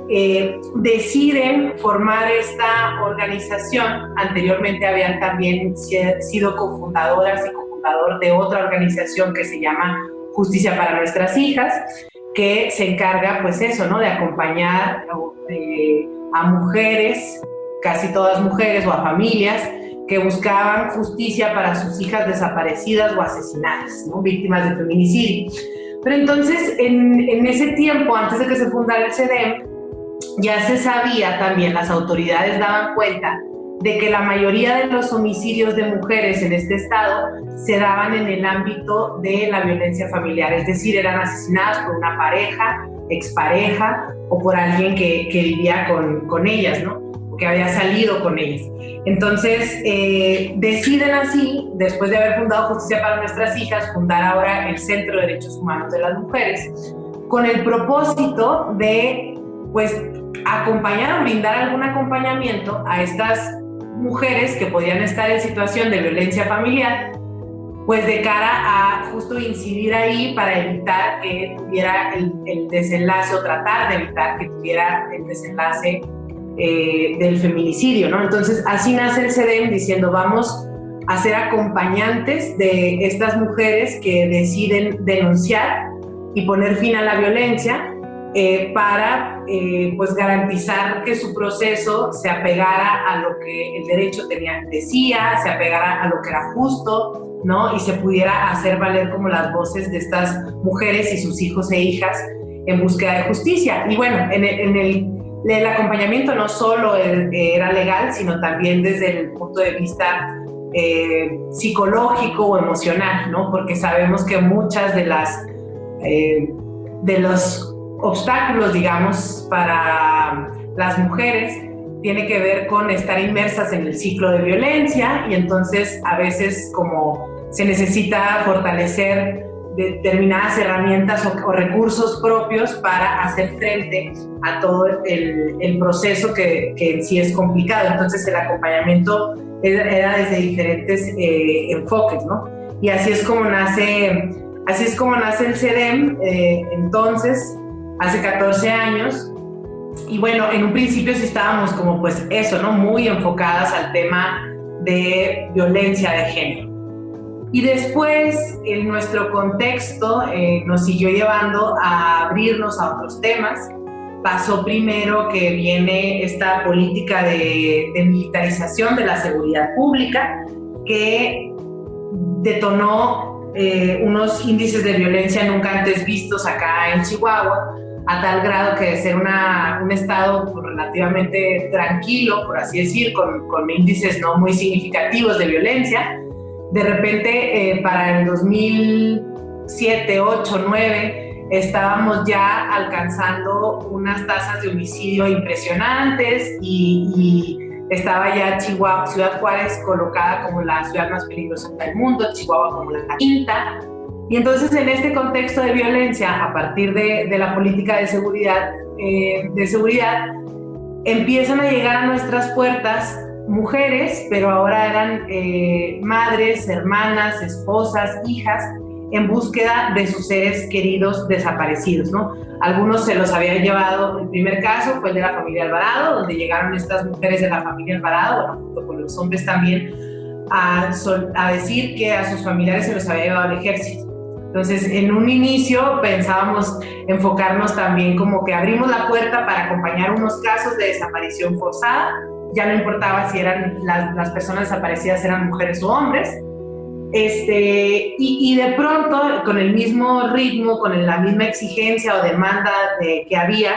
eh, deciden formar esta organización. Anteriormente habían también sido cofundadoras y cofundador de otra organización que se llama Justicia para Nuestras Hijas que se encarga, pues eso, ¿no? De acompañar eh, a mujeres, casi todas mujeres o a familias que buscaban justicia para sus hijas desaparecidas o asesinadas, ¿no? Víctimas de feminicidio. Pero entonces, en, en ese tiempo, antes de que se fundara el CEDEM, ya se sabía también, las autoridades daban cuenta de que la mayoría de los homicidios de mujeres en este estado se daban en el ámbito de la violencia familiar, es decir, eran asesinadas por una pareja, expareja o por alguien que, que vivía con, con, ellas, ¿no? O que había salido con ellas. Entonces, eh, deciden así, después de haber fundado Justicia para Nuestras Hijas, fundar ahora el Centro de Derechos Humanos de las Mujeres, con el propósito de, pues, acompañar o brindar algún acompañamiento a estas mujeres que podían estar en situación de violencia familiar pues de cara a justo incidir ahí para evitar que tuviera el, desenlace o tratar de evitar que tuviera el desenlace eh, del feminicidio, ¿no? Entonces, así nace el CEDEM diciendo, vamos a ser acompañantes de estas mujeres que deciden denunciar y poner fin a la violencia eh, para eh, pues garantizar que su proceso se apegara a lo que el derecho tenía, decía, se apegara a lo que era justo, ¿no? Y se pudiera hacer valer como las voces de estas mujeres y sus hijos e hijas en búsqueda de justicia. Y bueno, en el, el, acompañamiento no solo era legal, sino también desde el punto de vista eh, psicológico o emocional, ¿no? Porque sabemos que muchas de las de los obstáculos, digamos, para las mujeres tiene que ver con estar inmersas en el ciclo de violencia y entonces a veces como se necesita fortalecer determinadas herramientas o, recursos propios para hacer frente a todo el, proceso que, en sí es complicado. Entonces el acompañamiento era, desde diferentes eh, enfoques, ¿no? Y así es como nace, así es como nace el CEDEM. Eh, entonces hace 14 años. Y bueno, en un principio sí estábamos como pues eso, ¿no? Muy enfocadas al tema de violencia de género. Y después, en nuestro contexto, eh, nos siguió llevando a abrirnos a otros temas. Pasó primero que viene esta política de, militarización de la seguridad pública, que detonó eh, unos índices de violencia nunca antes vistos acá en Chihuahua, a tal grado que de ser un estado relativamente tranquilo, por así decir, con, con, índices no muy significativos de violencia, de repente eh, para el 2007, 8, 9, estábamos ya alcanzando unas tasas de homicidio impresionantes y, y estaba ya Chihuahua, Ciudad Juárez colocada como la ciudad más peligrosa del mundo, Chihuahua como la quinta, y entonces en este contexto de violencia, a partir de, la política de seguridad, eh, de seguridad, empiezan a llegar a nuestras puertas mujeres, pero ahora eran eh, madres, hermanas, esposas, hijas, en búsqueda de sus seres queridos desaparecidos, ¿no? Algunos se los habían llevado, el primer caso fue el de la familia Alvarado, donde llegaron estas mujeres de la familia Alvarado, bueno, junto con los hombres también, a, a decir que a sus familiares se los había llevado el ejército. Entonces, en un inicio pensábamos enfocarnos también como que abrimos la puerta para acompañar unos casos de desaparición forzada, ya no importaba si eran las, personas desaparecidas eran mujeres o hombres, este, y, de pronto, con el mismo ritmo, con la misma exigencia o demanda que había,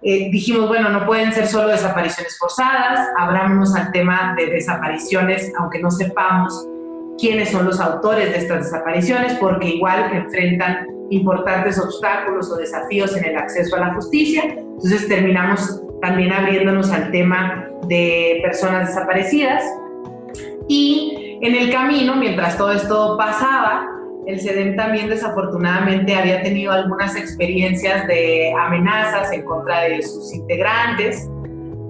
eh, dijimos, bueno, no pueden ser solo desapariciones forzadas, abramos al tema de desapariciones, aunque no sepamos quiénes son los autores de estas desapariciones, porque igual enfrentan importantes obstáculos o desafíos en el acceso a la justicia. Entonces terminamos también abriéndonos al tema de personas desaparecidas. Y en el camino, mientras todo esto pasaba, el SEDEM también desafortunadamente había tenido algunas experiencias de amenazas en contra de sus integrantes.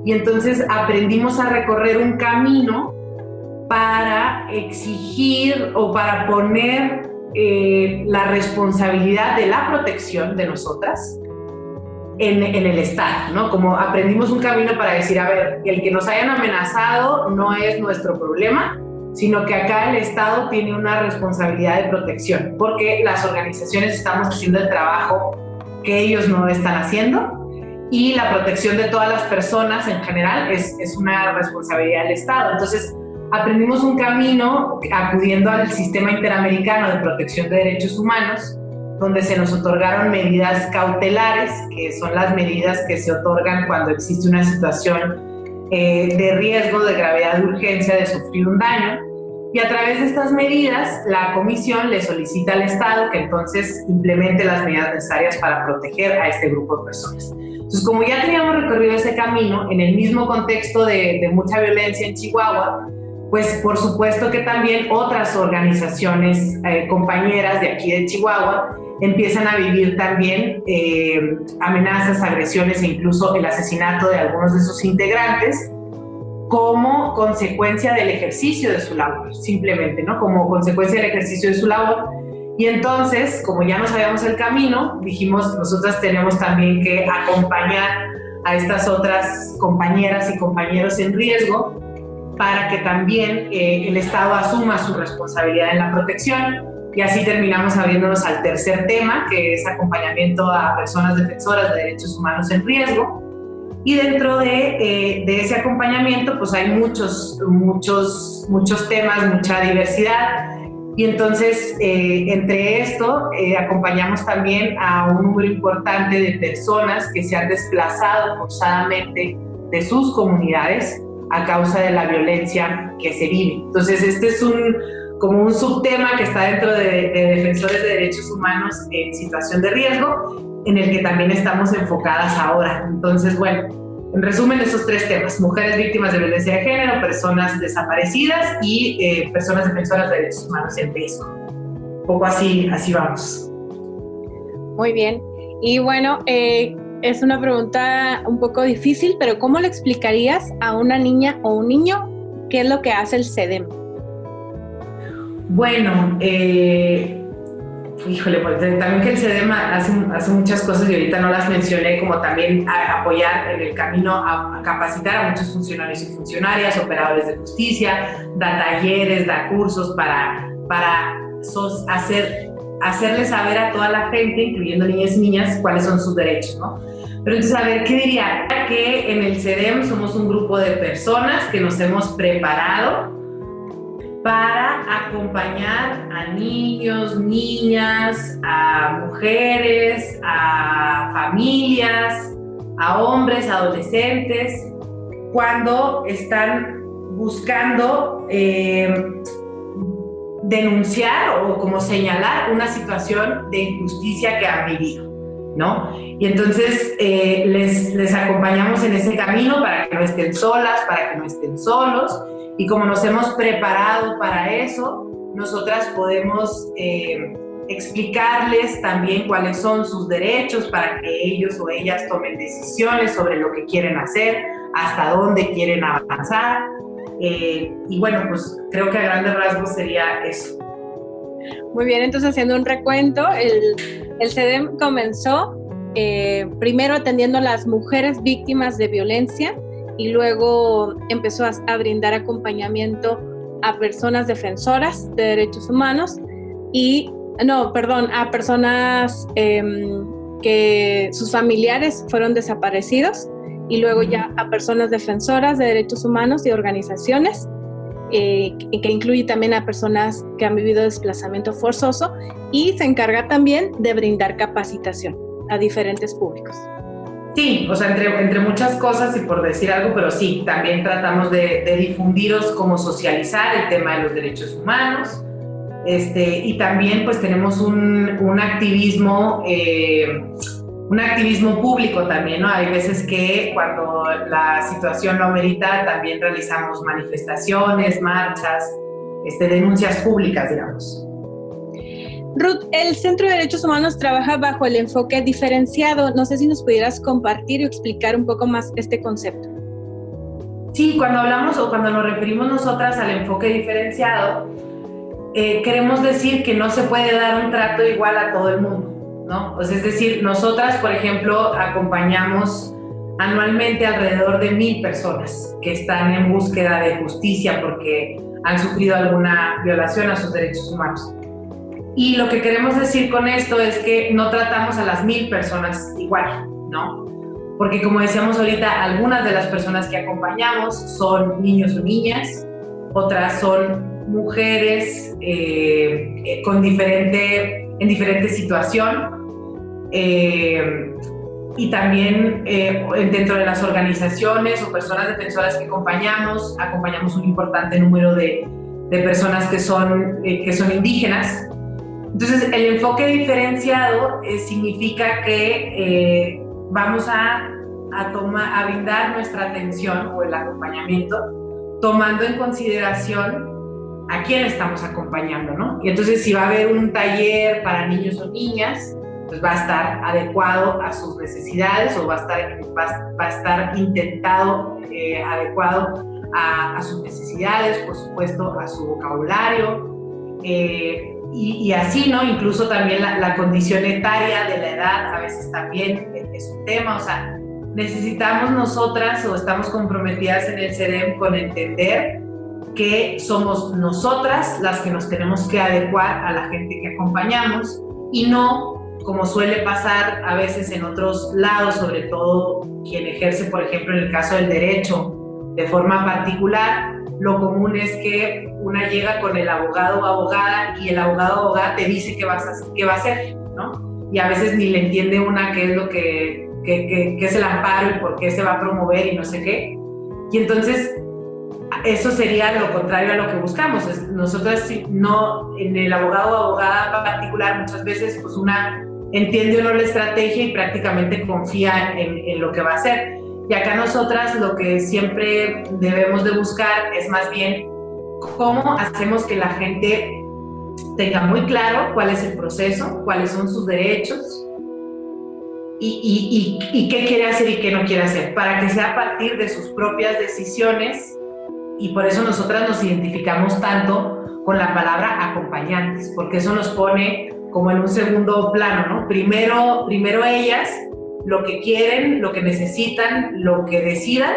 Y entonces aprendimos a recorrer un camino para exigir o para poner eh, la responsabilidad de la protección de nosotras en, el Estado, ¿no? Como aprendimos un camino para decir, a ver, el que nos hayan amenazado no es nuestro problema, sino que acá el Estado tiene una responsabilidad de protección, porque las organizaciones estamos haciendo el trabajo que ellos no están haciendo y la protección de todas las personas en general es, es una responsabilidad del Estado. Entonces, aprendimos un camino acudiendo al sistema interamericano de protección de derechos humanos, donde se nos otorgaron medidas cautelares, que son las medidas que se otorgan cuando existe una situación eh, de riesgo, de gravedad, de urgencia, de sufrir un daño. Y a través de estas medidas, la comisión le solicita al Estado que entonces implemente las medidas necesarias para proteger a este grupo de personas. Entonces, como ya teníamos recorrido ese camino, en el mismo contexto de, de mucha violencia en Chihuahua, pues por supuesto que también otras organizaciones eh, compañeras de aquí de Chihuahua empiezan a vivir también eh, amenazas, agresiones e incluso el asesinato de algunos de sus integrantes. como consecuencia del ejercicio de su labor, simplemente, ¿no? Como consecuencia del ejercicio de su labor. Y entonces, como ya no sabíamos el camino, dijimos, nosotras tenemos también que acompañar a estas otras compañeras y compañeros en riesgo para que también eh, el Estado asuma su responsabilidad en la protección. Y así terminamos abriéndonos al tercer tema, que es acompañamiento a personas defensoras de derechos humanos en riesgo. Y dentro de, eh, ese acompañamiento, pues hay muchos, muchos, muchos temas, mucha diversidad. Y entonces, eh, entre esto, acompañamos también a un número importante de personas que se han desplazado forzadamente de sus comunidades a causa de la violencia que se vive. Entonces, este es un, como un subtema que está dentro de, defensores de derechos humanos en situación de riesgo, en el que también estamos enfocadas ahora. Entonces, bueno, en resumen, esos tres temas, mujeres víctimas de violencia de género, personas desaparecidas y eh, personas defensoras de derechos humanos en riesgo. Un poco así, así vamos. Muy bien. Y bueno, eh, es una pregunta un poco difícil, pero ¿cómo le explicarías a una niña o un niño qué es lo que hace el CEDEM? Bueno, eh, híjole, pues también que el CEDEM hace, hace, muchas cosas y ahorita no las mencioné, como también apoyar en el camino a, capacitar a muchos funcionarios y funcionarias, operadores de justicia, da talleres, da cursos para, para hacer hacerle saber a toda la gente, incluyendo niñas y niñas, cuáles son sus derechos, ¿no? Pero entonces, a ver, ¿qué diría? Que en el CEDEM somos un grupo de personas que nos hemos preparado para acompañar a niños, niñas, a mujeres, a familias, a hombres, adolescentes, cuando están buscando eh, denunciar o como señalar una situación de injusticia que han vivido, ¿no? Y entonces eh, les, acompañamos en ese camino para que no estén solas, para que no estén solos, y como nos hemos preparado para eso, nosotras podemos eh, explicarles también cuáles son sus derechos para que ellos o ellas tomen decisiones sobre lo que quieren hacer, hasta dónde quieren avanzar, eh, y bueno, pues creo que a grandes rasgos sería eso. Muy bien, entonces haciendo un recuento, el, el CEDEM comenzó eh, primero atendiendo a las mujeres víctimas de violencia y luego empezó a, brindar acompañamiento a personas defensoras de derechos humanos y, no, perdón, a personas em, que sus familiares fueron desaparecidos y luego ya a personas defensoras de derechos humanos y organizaciones, eh, que incluye también a personas que han vivido desplazamiento forzoso y se encarga también de brindar capacitación a diferentes públicos. Sí, o sea, entre, entre muchas cosas y por decir algo, pero sí, también tratamos de, de difundiros cómo socializar el tema de los derechos humanos. Este, y también pues tenemos un, un activismo eh, un activismo público también, ¿no? Hay veces que cuando la situación lo amerita, también realizamos manifestaciones, marchas, este, denuncias públicas, digamos. Ruth, el Centro de Derechos Humanos trabaja bajo el enfoque diferenciado. No sé si nos pudieras compartir y explicar un poco más este concepto. Sí, cuando hablamos o cuando nos referimos nosotras al enfoque diferenciado, eh, queremos decir que no se puede dar un trato igual a todo el mundo. ¿No? es decir, nosotras, por ejemplo, acompañamos anualmente alrededor de mil personas que están en búsqueda de justicia porque han sufrido alguna violación a sus derechos humanos. Y lo que queremos decir con esto es que no tratamos a las mil personas igual, ¿no? Porque como decíamos ahorita, algunas de las personas que acompañamos son niños o niñas, otras son mujeres eh, con diferente, en diferente situación, eh, y también eh, dentro de las organizaciones o personas defensoras que acompañamos, acompañamos un importante número de, de personas que son, eh, que son indígenas. Entonces, el enfoque diferenciado significa que vamos a, a, tomar, a brindar nuestra atención o el acompañamiento tomando en consideración a quién estamos acompañando, ¿no? Y entonces, si va a haber un taller para niños o niñas, pues va a estar adecuado a sus necesidades o va a estar, va, a estar intentado eh, adecuado a, sus necesidades, por supuesto, a su vocabulario. Eh, y, así, ¿no? Incluso también la, la, condición etaria de la edad a veces también es un tema, o sea, necesitamos nosotras o estamos comprometidas en el CEREM con entender que somos nosotras las que nos tenemos que adecuar a la gente que acompañamos y no como suele pasar a veces en otros lados, sobre todo quien ejerce, por ejemplo, en el caso del derecho, de forma particular, lo común es que una llega con el abogado o abogada y el abogado o abogada te dice qué, vas a, qué va a hacer, ¿no? Y a veces ni le entiende una qué es lo que, que, es el amparo y por qué se va a promover y no sé qué. Y entonces eso sería lo contrario a lo que buscamos. Nosotros no, en el abogado o abogada particular, muchas veces pues una entiende o no la estrategia y prácticamente confía en, lo que va a hacer. Y acá nosotras lo que siempre debemos de buscar es más bien cómo hacemos que la gente tenga muy claro cuál es el proceso, cuáles son sus derechos y, y, qué quiere hacer y qué no quiere hacer, para que sea a partir de sus propias decisiones y por eso nosotras nos identificamos tanto con la palabra acompañantes, porque eso nos pone como en un segundo plano, ¿no? Primero, primero ellas, lo que quieren, lo que necesitan, lo que decidan,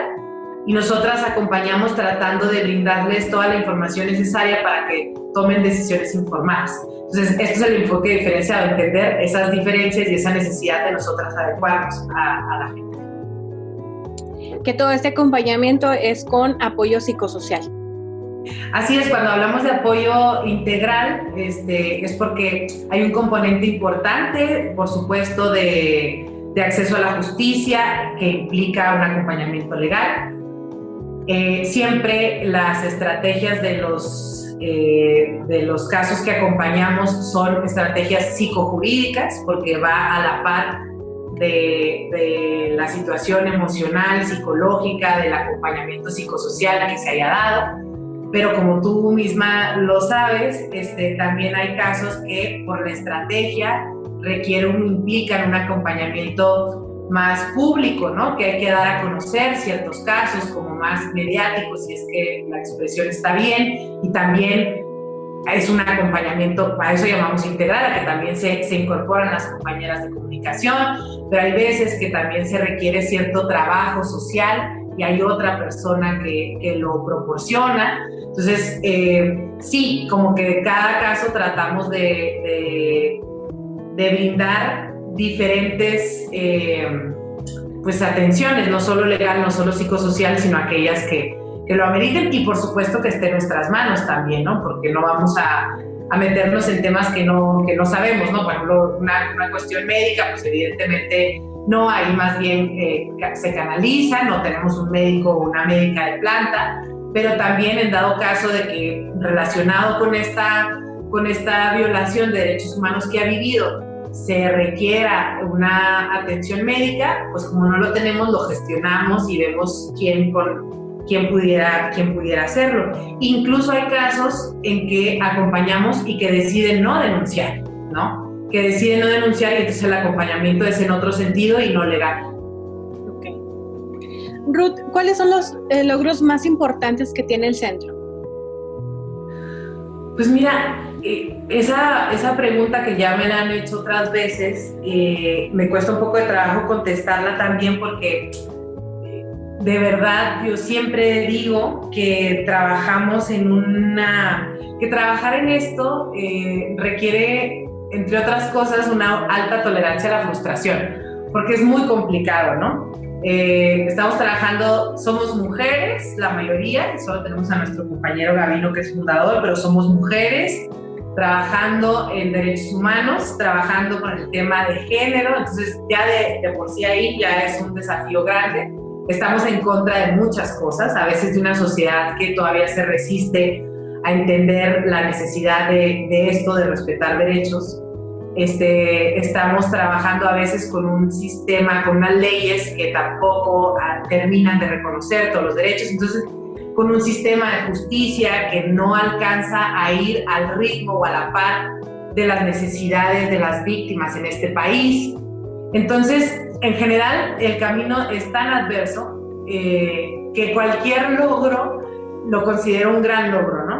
y nosotras acompañamos tratando de brindarles toda la información necesaria para que tomen decisiones informadas. Entonces, esto es el enfoque diferenciado, entender esas diferencias y esa necesidad de nosotras adecuarnos a, a la gente. Que todo este acompañamiento es con apoyo psicosocial. Así es, cuando hablamos de apoyo integral, este, es porque hay un componente importante, por supuesto, de, acceso a la justicia, que implica un acompañamiento legal. Eh, siempre las estrategias de los, eh, de los casos que acompañamos son estrategias psicojurídicas, porque va a la par de, de, la situación emocional, psicológica, del acompañamiento psicosocial que se haya dado pero como tú misma lo sabes, este, también hay casos que por la estrategia requieren, implican un acompañamiento más público, ¿no? Que hay que dar a conocer ciertos casos como más mediáticos, si es que la expresión está bien, y también es un acompañamiento, para eso llamamos integral, a que también se, se incorporan las compañeras de comunicación, pero hay veces que también se requiere cierto trabajo social y hay otra persona que, que lo proporciona. Entonces, eh, sí, como que cada caso tratamos de, de, brindar diferentes eh, pues atenciones, no solo legal, no solo psicosocial, sino aquellas que, que lo ameriten y por supuesto que esté en nuestras manos también, ¿no? Porque no vamos a, a meternos en temas que no, que no sabemos, ¿no? Por ejemplo, una, una cuestión médica, pues evidentemente no, ahí más bien eh, se canaliza, no tenemos un médico o una médica de planta, pero también en dado caso de que relacionado con esta, con esta violación de derechos humanos que ha vivido, se requiera una atención médica, pues como no lo tenemos, lo gestionamos y vemos quién, con, quién, pudiera, quién pudiera hacerlo. Incluso hay casos en que acompañamos y que deciden no denunciar, ¿no? Que decide no denunciar y entonces el acompañamiento es en otro sentido y no legal. Ruth, ¿cuáles son los eh, logros más importantes que tiene el centro? Pues mira, eh, esa, esa, pregunta que ya me la han hecho otras veces, eh, me cuesta un poco de trabajo contestarla también porque de verdad yo siempre digo que trabajamos en una, que trabajar en esto requiere entre otras cosas, una alta tolerancia a la frustración, porque es muy complicado, ¿no? Eh, estamos trabajando, somos mujeres, la mayoría, solo tenemos a nuestro compañero Gabino que es fundador, pero somos mujeres trabajando en derechos humanos, trabajando con el tema de género, entonces ya de, de por sí ahí ya es un desafío grande. Estamos en contra de muchas cosas, a veces de una sociedad que todavía se resiste a entender la necesidad de, de esto, de respetar derechos. Este, estamos trabajando a veces con un sistema, con unas leyes que tampoco ah, terminan de reconocer todos los derechos. Entonces, con un sistema de justicia que no alcanza a ir al ritmo o a la par de las necesidades de las víctimas en este país. Entonces, en general, el camino es tan adverso eh, que cualquier logro lo considero un gran logro, ¿no?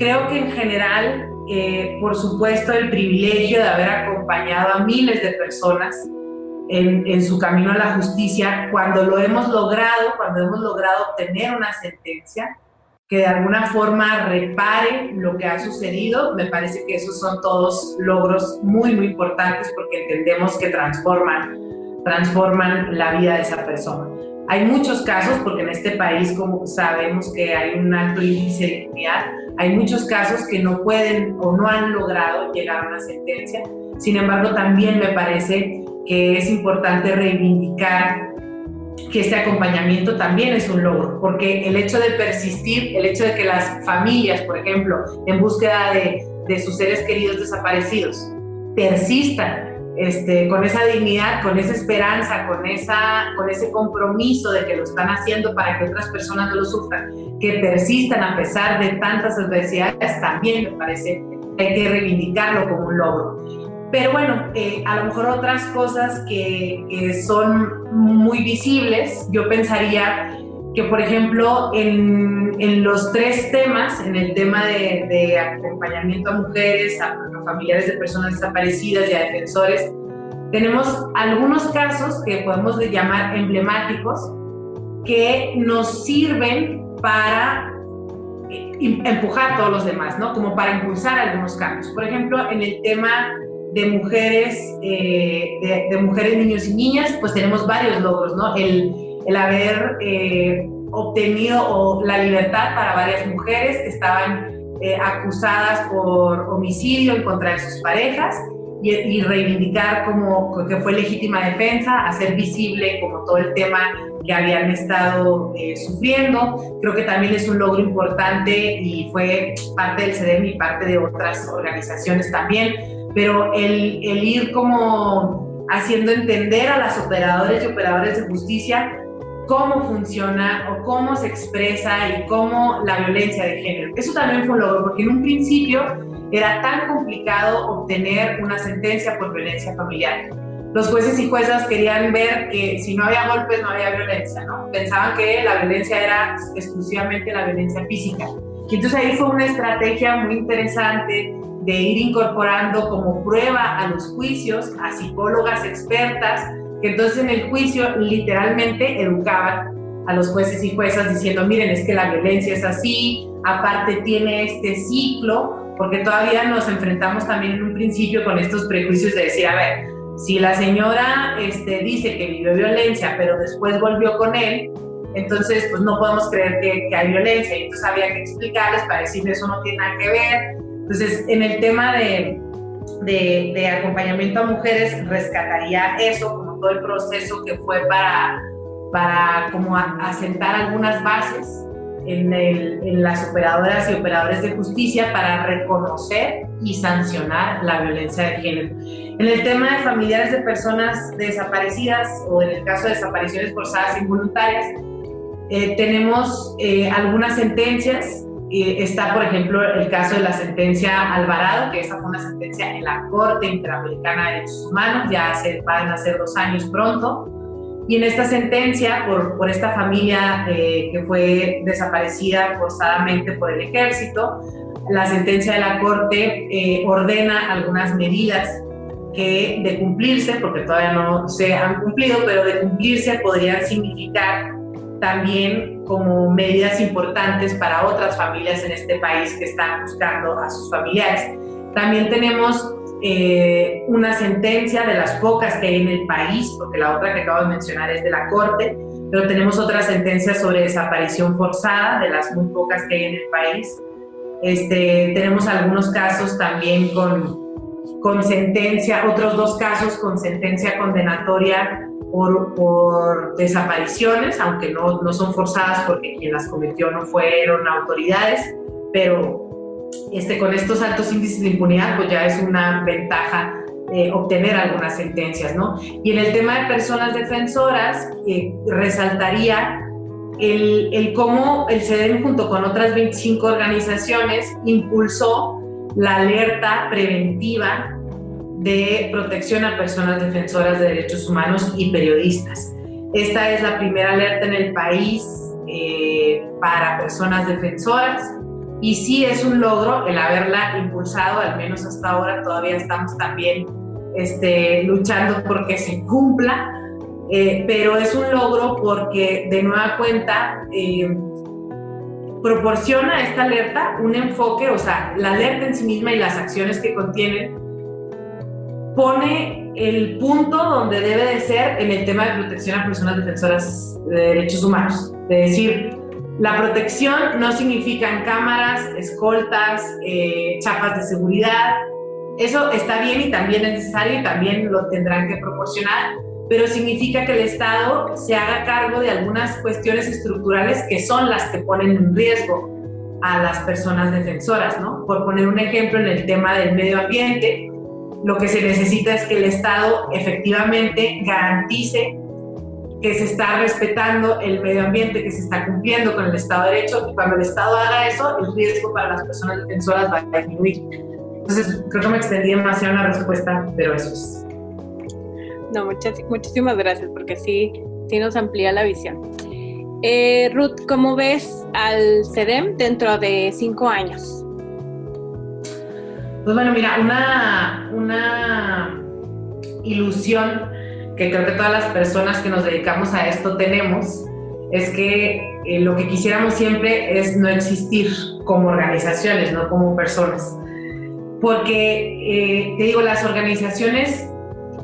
Creo que en general, eh, por supuesto, el privilegio de haber acompañado a miles de personas en, en, su camino a la justicia, cuando lo hemos logrado, cuando hemos logrado obtener una sentencia que de alguna forma repare lo que ha sucedido, me parece que esos son todos logros muy, muy importantes porque entendemos que transforman, transforman la vida de esa persona. Hay muchos casos, porque en este país, como sabemos que hay un alto índice de impunidad, hay muchos casos que no pueden o no han logrado llegar a una sentencia. Sin embargo, también me parece que es importante reivindicar que este acompañamiento también es un logro, porque el hecho de persistir, el hecho de que las familias, por ejemplo, en búsqueda de, de sus seres queridos desaparecidos, persistan este, con esa dignidad, con esa esperanza, con, esa, con ese compromiso de que lo están haciendo para que otras personas no lo sufran, que persistan a pesar de tantas adversidades, también me parece que hay que reivindicarlo como un logro. Pero bueno, eh, a lo mejor otras cosas que, que, son muy visibles, yo pensaría que, por ejemplo, en, en los tres temas, en el tema de, de acompañamiento a mujeres, a, a, familiares de personas desaparecidas y a defensores, tenemos algunos casos que podemos llamar emblemáticos que nos sirven para eh, empujar a todos los demás, ¿no? Como para impulsar algunos cambios. Por ejemplo, en el tema de mujeres, eh, de, de, mujeres, niños y niñas, pues tenemos varios logros, ¿no? El, el haber eh, obtenido la libertad para varias mujeres que estaban eh, acusadas por homicidio en contra de sus parejas y, reivindicar como que fue legítima defensa, hacer visible como todo el tema que habían estado eh, sufriendo. Creo que también es un logro importante y fue parte del CEDEM y parte de otras organizaciones también, pero el, el ir como haciendo entender a las operadoras y operadores de justicia cómo funciona o cómo se expresa y cómo la violencia de género. Eso también fue un logro, porque en un principio era tan complicado obtener una sentencia por violencia familiar. Los jueces y juezas querían ver que si no había golpes no había violencia, ¿no? Pensaban que la violencia era exclusivamente la violencia física. Y entonces ahí fue una estrategia muy interesante de ir incorporando como prueba a los juicios a psicólogas expertas que entonces en el juicio literalmente educaban a los jueces y juezas diciendo, miren, es que la violencia es así, aparte tiene este ciclo, porque todavía nos enfrentamos también en un principio con estos prejuicios de decir, a ver, si la señora este, dice que vivió violencia, pero después volvió con él, entonces pues no podemos creer que, que hay violencia, y entonces había que explicarles para decirles eso no tiene nada que ver. Entonces, en el tema de, de, de acompañamiento a mujeres, rescataría eso como todo el proceso que fue para, para como asentar algunas bases en, el, en, las operadoras y operadores de justicia para reconocer y sancionar la violencia de género. En el tema de familiares de personas desaparecidas o en el caso de desapariciones forzadas involuntarias, eh, tenemos eh, algunas sentencias está, por ejemplo, el caso de la sentencia Alvarado, que esa fue una sentencia en la Corte Interamericana de Derechos Humanos, ya hace, van a ser dos años pronto. Y en esta sentencia, por, por esta familia eh, que fue desaparecida forzadamente por el ejército, la sentencia de la Corte eh, ordena algunas medidas que de cumplirse, porque todavía no se han cumplido, pero de cumplirse podrían significar también como medidas importantes para otras familias en este país que están buscando a sus familiares. También tenemos eh, una sentencia de las pocas que hay en el país, porque la otra que acabo de mencionar es de la Corte, pero tenemos otra sentencia sobre desaparición forzada, de las muy pocas que hay en el país. Este, tenemos algunos casos también con, con sentencia, otros dos casos con sentencia condenatoria por, desapariciones, aunque no, no, son forzadas porque quien las cometió no fueron autoridades, pero este, con estos altos índices de impunidad, pues ya es una ventaja eh, obtener algunas sentencias, ¿no? Y en el tema de personas defensoras, eh, resaltaría el, el, cómo el CEDEM junto con otras 25 organizaciones impulsó la alerta preventiva de protección a personas defensoras de derechos humanos y periodistas. Esta es la primera alerta en el país eh, para personas defensoras y sí es un logro el haberla impulsado, al menos hasta ahora todavía estamos también este, luchando porque se cumpla, eh, pero es un logro porque de nueva cuenta eh, proporciona esta alerta un enfoque, o sea, la alerta en sí misma y las acciones que contienen pone el punto donde debe de ser en el tema de protección a personas defensoras de derechos humanos. De decir, la protección no significan cámaras, escoltas, eh, chapas de seguridad. Eso está bien y también es necesario y también lo tendrán que proporcionar, pero significa que el Estado se haga cargo de algunas cuestiones estructurales que son las que ponen en riesgo a las personas defensoras, ¿no? Por poner un ejemplo en el tema del medio ambiente, lo que se necesita es que el Estado efectivamente garantice que se está respetando el medio ambiente, que se está cumpliendo con el Estado de Derecho, y cuando el Estado haga eso, el riesgo para las personas defensoras va a disminuir. Entonces, creo que me extendí demasiado en la respuesta, pero eso es. No, muchas, muchísimas gracias, porque sí, sí nos amplía la visión. Eh, Ruth, ¿cómo ves al CEDEM dentro de cinco años? Pues bueno, mira, una, una ilusión que creo que todas las personas que nos dedicamos a esto tenemos, es que eh, lo que quisiéramos siempre es no existir como organizaciones, no como personas. Porque, eh, te digo, las organizaciones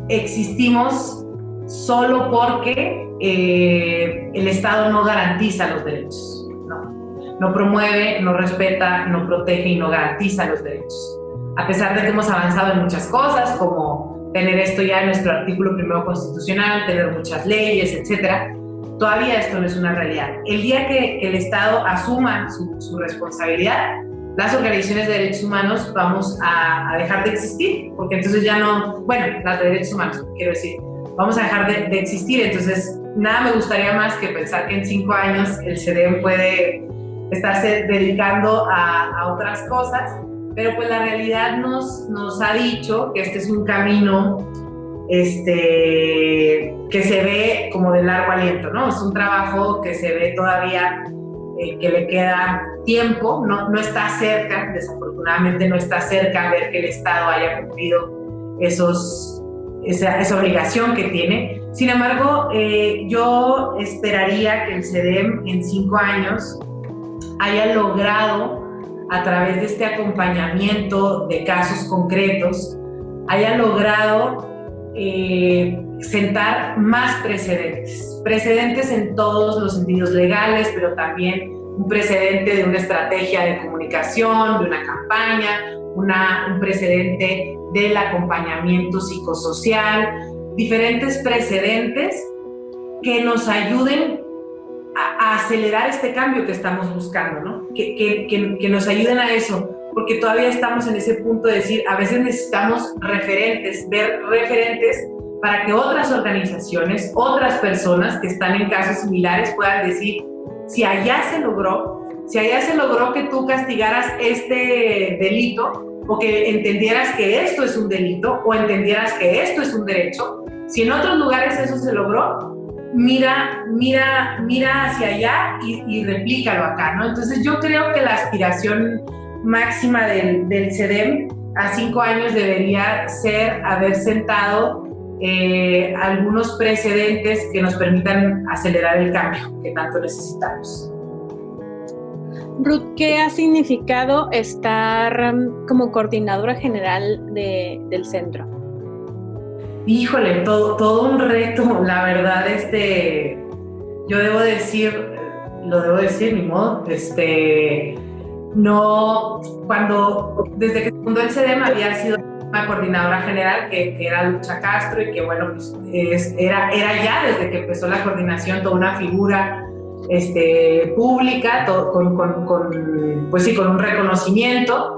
existimos solo porque eh, el Estado no garantiza los derechos, ¿no? no promueve, no respeta, no protege y no garantiza los derechos. A pesar de que hemos avanzado en muchas cosas, como tener esto ya en nuestro artículo primero constitucional, tener muchas leyes, etcétera, todavía esto no es una realidad. El día que, el Estado asuma su, responsabilidad, las organizaciones de derechos humanos vamos a, dejar de existir, porque entonces ya no, bueno, las de derechos humanos, quiero decir, vamos a dejar de, existir, entonces nada me gustaría más que pensar que en cinco años el CDM puede estarse dedicando a, a otras cosas pero pues la realidad nos, nos ha dicho que este es un camino este, que se ve como de largo aliento, ¿no? Es un trabajo que se ve todavía eh, que le queda tiempo, no, no está cerca, desafortunadamente no está cerca a ver que el Estado haya cumplido esos, esa, esa obligación que tiene. Sin embargo, eh, yo esperaría que el CEDEM en cinco años haya logrado a través de este acompañamiento de casos concretos, haya logrado eh, sentar más precedentes, precedentes en todos los sentidos legales, pero también un precedente de una estrategia de comunicación, de una campaña, un precedente del acompañamiento psicosocial, diferentes precedentes que nos ayuden a, acelerar este cambio que estamos buscando, ¿no? Que, que, que, nos ayuden a eso, porque todavía estamos en ese punto de decir, a veces necesitamos referentes, ver referentes para que otras organizaciones, otras personas que están en casos similares puedan decir, si allá se logró, si allá se logró que tú castigaras este delito o que entendieras que esto es un delito o entendieras que esto es un derecho, si en otros lugares eso se logró, mira, mira, mira hacia allá y, replícalo acá, ¿no? Entonces yo creo que la aspiración máxima del, del CEDEM a cinco años debería ser haber sentado eh, algunos precedentes que nos permitan acelerar el cambio que tanto necesitamos. Ruth, ¿qué ha significado estar um, como coordinadora general del centro? Híjole, todo, todo un reto, la verdad, este, yo debo decir, lo debo decir, ni modo, este, no, cuando, desde que fundó el CDM había sido una coordinadora general que, que, era Lucha Castro y que bueno, pues era, era ya desde que empezó la coordinación toda una figura este, pública, con, con, pues sí, con un reconocimiento.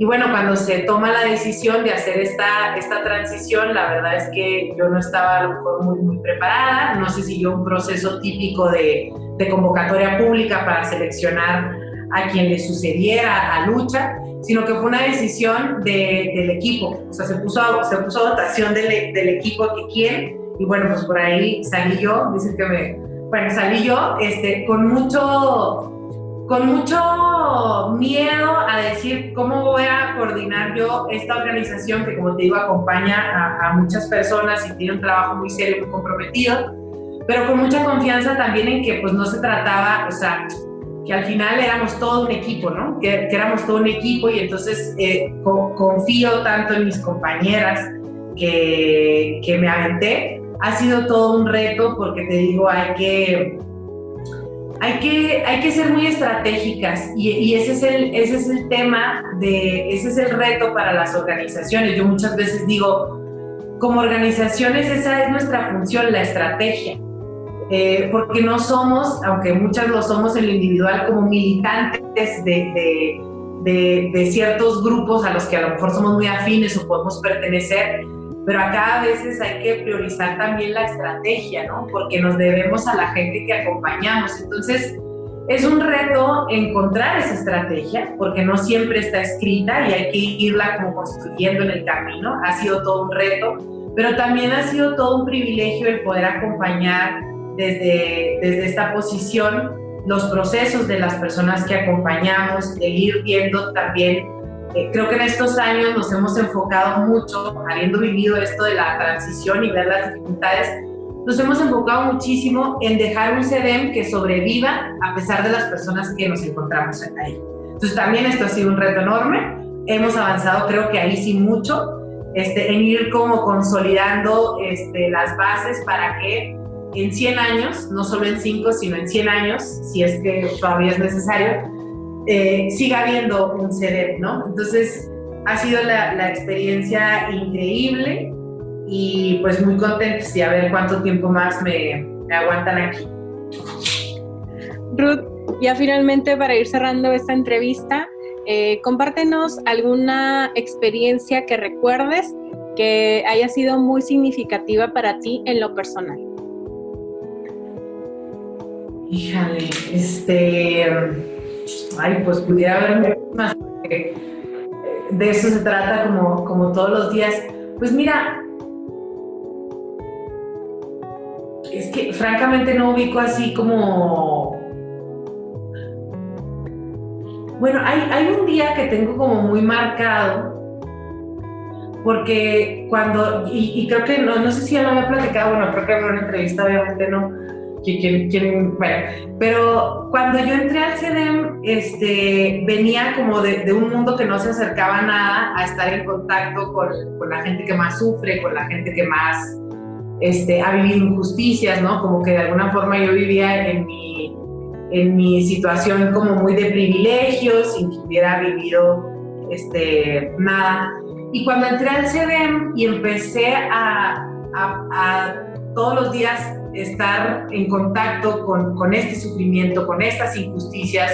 Y bueno, cuando se toma la decisión de hacer esta, esta transición, la verdad es que yo no estaba a lo mejor muy, muy preparada, no se siguió un proceso típico de, de convocatoria pública para seleccionar a quien le sucediera a lucha, sino que fue una decisión de, del equipo, o sea, se puso, se puso a votación del, del equipo que quién, y bueno, pues por ahí salí yo, dicen que me, bueno, salí yo este, con mucho con mucho miedo a decir cómo voy a coordinar yo esta organización que, como te digo, acompaña a, muchas personas y tiene un trabajo muy serio, muy comprometido, pero con mucha confianza también en que pues no se trataba, o sea, que al final éramos todo un equipo, ¿no? Que, éramos todo un equipo y entonces eh, confío tanto en mis compañeras que, que me aventé. Ha sido todo un reto porque te digo, hay que hay que, hay que ser muy estratégicas y, ese, es el, ese es el tema, de, ese es el reto para las organizaciones. Yo muchas veces digo, como organizaciones esa es nuestra función, la estrategia. Eh, porque no somos, aunque muchas lo somos en lo individual, como militantes de, de, de, ciertos grupos a los que a lo mejor somos muy afines o podemos pertenecer, pero acá a veces hay que priorizar también la estrategia, ¿no? Porque nos debemos a la gente que acompañamos. Entonces, es un reto encontrar esa estrategia, porque no siempre está escrita y hay que irla como construyendo en el camino. Ha sido todo un reto, pero también ha sido todo un privilegio el poder acompañar desde, desde esta posición los procesos de las personas que acompañamos, el ir viendo también eh, creo que en estos años nos hemos enfocado mucho, habiendo vivido esto de la transición y ver las dificultades, nos hemos enfocado muchísimo en dejar un CEDEM que sobreviva a pesar de las personas que nos encontramos ahí. Entonces también esto ha sido un reto enorme. Hemos avanzado, creo que ahí sí mucho, este, en ir como consolidando este, las bases para que en 100 años, no solo en 5, sino en 100 años, si es que todavía es necesario, eh, siga habiendo un CEDEP, ¿no? Entonces, ha sido la, experiencia increíble y pues muy contenta y a ver cuánto tiempo más me, aguantan aquí. Ruth, ya finalmente para ir cerrando esta entrevista, eh, compártenos alguna experiencia que recuerdes que haya sido muy significativa para ti en lo personal. Híjale, este ay, pues pudiera haber más, eh, de eso se trata como, como todos los días. Pues mira, es que francamente no ubico así como... Bueno, hay, hay un día que tengo como muy marcado, porque cuando, y, creo que no, no sé si ya lo había platicado, bueno, creo que en una entrevista obviamente no, bueno, pero cuando yo entré al CEDEM, este, venía como de, un mundo que no se acercaba nada a estar en contacto con, con, la gente que más sufre, con la gente que más este, ha vivido injusticias, ¿no? Como que de alguna forma yo vivía en mi, en mi situación como muy de privilegios, sin que hubiera vivido este, nada. Y cuando entré al CEDEM y empecé a, a, a todos los días estar en contacto con, con, este sufrimiento, con estas injusticias.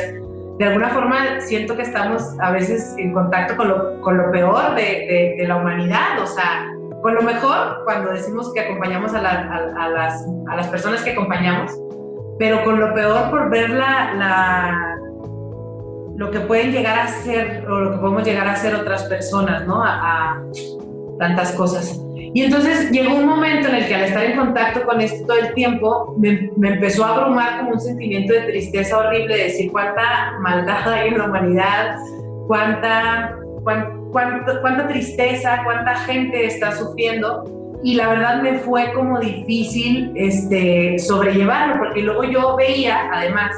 De alguna forma siento que estamos a veces en contacto con lo, con lo peor de, de, la humanidad, o sea, con lo mejor cuando decimos que acompañamos a, a, las, a, las, personas que acompañamos, pero con lo peor por ver la, la, lo que pueden llegar a ser o lo que podemos llegar a ser otras personas, ¿no? a tantas cosas. Y entonces llegó un momento en el que al estar en contacto con esto todo el tiempo, me, empezó a abrumar como un sentimiento de tristeza horrible, de decir cuánta maldad hay en la humanidad, cuánta, cuánta, cuánta tristeza, cuánta gente está sufriendo. Y la verdad me fue como difícil este, sobrellevarlo, porque luego yo veía, además,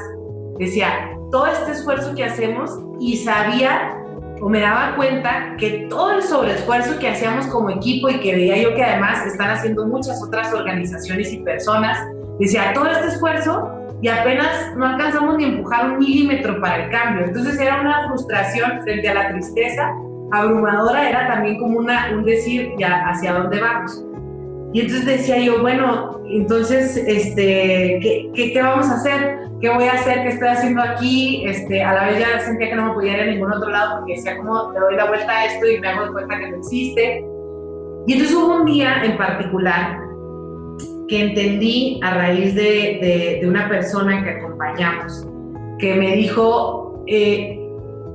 decía, todo este esfuerzo que hacemos y sabía o me daba cuenta que todo el sobreesfuerzo que hacíamos como equipo y que veía yo que además están haciendo muchas otras organizaciones y personas, decía, todo este esfuerzo y apenas no alcanzamos ni empujar un milímetro para el cambio. Entonces era una frustración frente a la tristeza abrumadora, era también como una, un decir, ya, ¿hacia dónde vamos? Y entonces decía yo, bueno, entonces, este, ¿qué, qué, vamos a hacer? ¿Qué voy a hacer? ¿Qué estoy haciendo aquí? Este, a la vez ya sentía que no me podía ir a ningún otro lado porque decía, ¿cómo le doy la vuelta a esto y me hago de cuenta que no existe? Y entonces hubo un día en particular que entendí a raíz de, de, una persona que acompañamos, que me dijo, eh,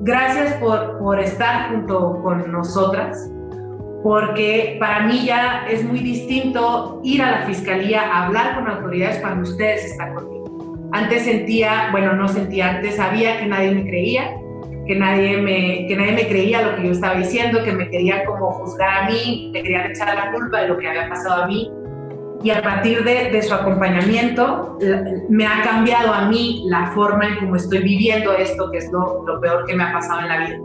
gracias por, por estar junto con nosotras, porque para mí ya es muy distinto ir a la fiscalía a hablar con autoridades cuando ustedes están conmigo. Antes sentía, bueno, no sentía, antes sabía que nadie me creía, que nadie me, que nadie me creía lo que yo estaba diciendo, que me querían como juzgar a mí, me querían echar la culpa de lo que había pasado a mí. Y a partir de, de su acompañamiento, me ha cambiado a mí la forma en cómo estoy viviendo esto, que es lo, lo peor que me ha pasado en la vida.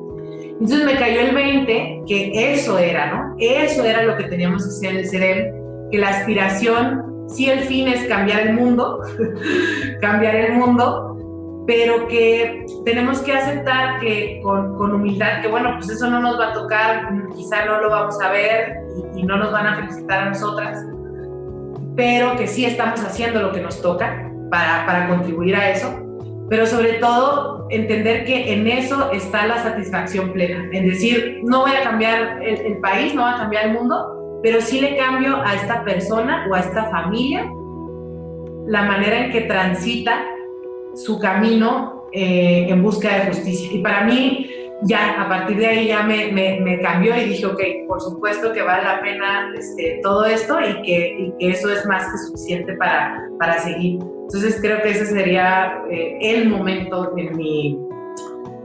Entonces me cayó el 20 que eso era, ¿no? Eso era lo que teníamos que hacer en el cerebro, que la aspiración, si el fin es cambiar el mundo, cambiar el mundo, pero que tenemos que aceptar que con, con, humildad, que bueno, pues eso no nos va a tocar, quizá no lo vamos a ver y, no nos van a felicitar a nosotras, pero que sí estamos haciendo lo que nos toca para, para contribuir a eso, pero sobre todo entender que en eso está la satisfacción plena, en decir, no voy a cambiar el, el país, no va a cambiar el mundo, pero sí le cambio a esta persona o a esta familia la manera en que transita su camino eh, en busca de justicia. Y para mí, ya a partir de ahí ya me, cambió y dije, ok, por supuesto que vale la pena este, todo esto y que, y que, eso es más que suficiente para, para seguir. Entonces creo que ese sería eh, el momento en, mi,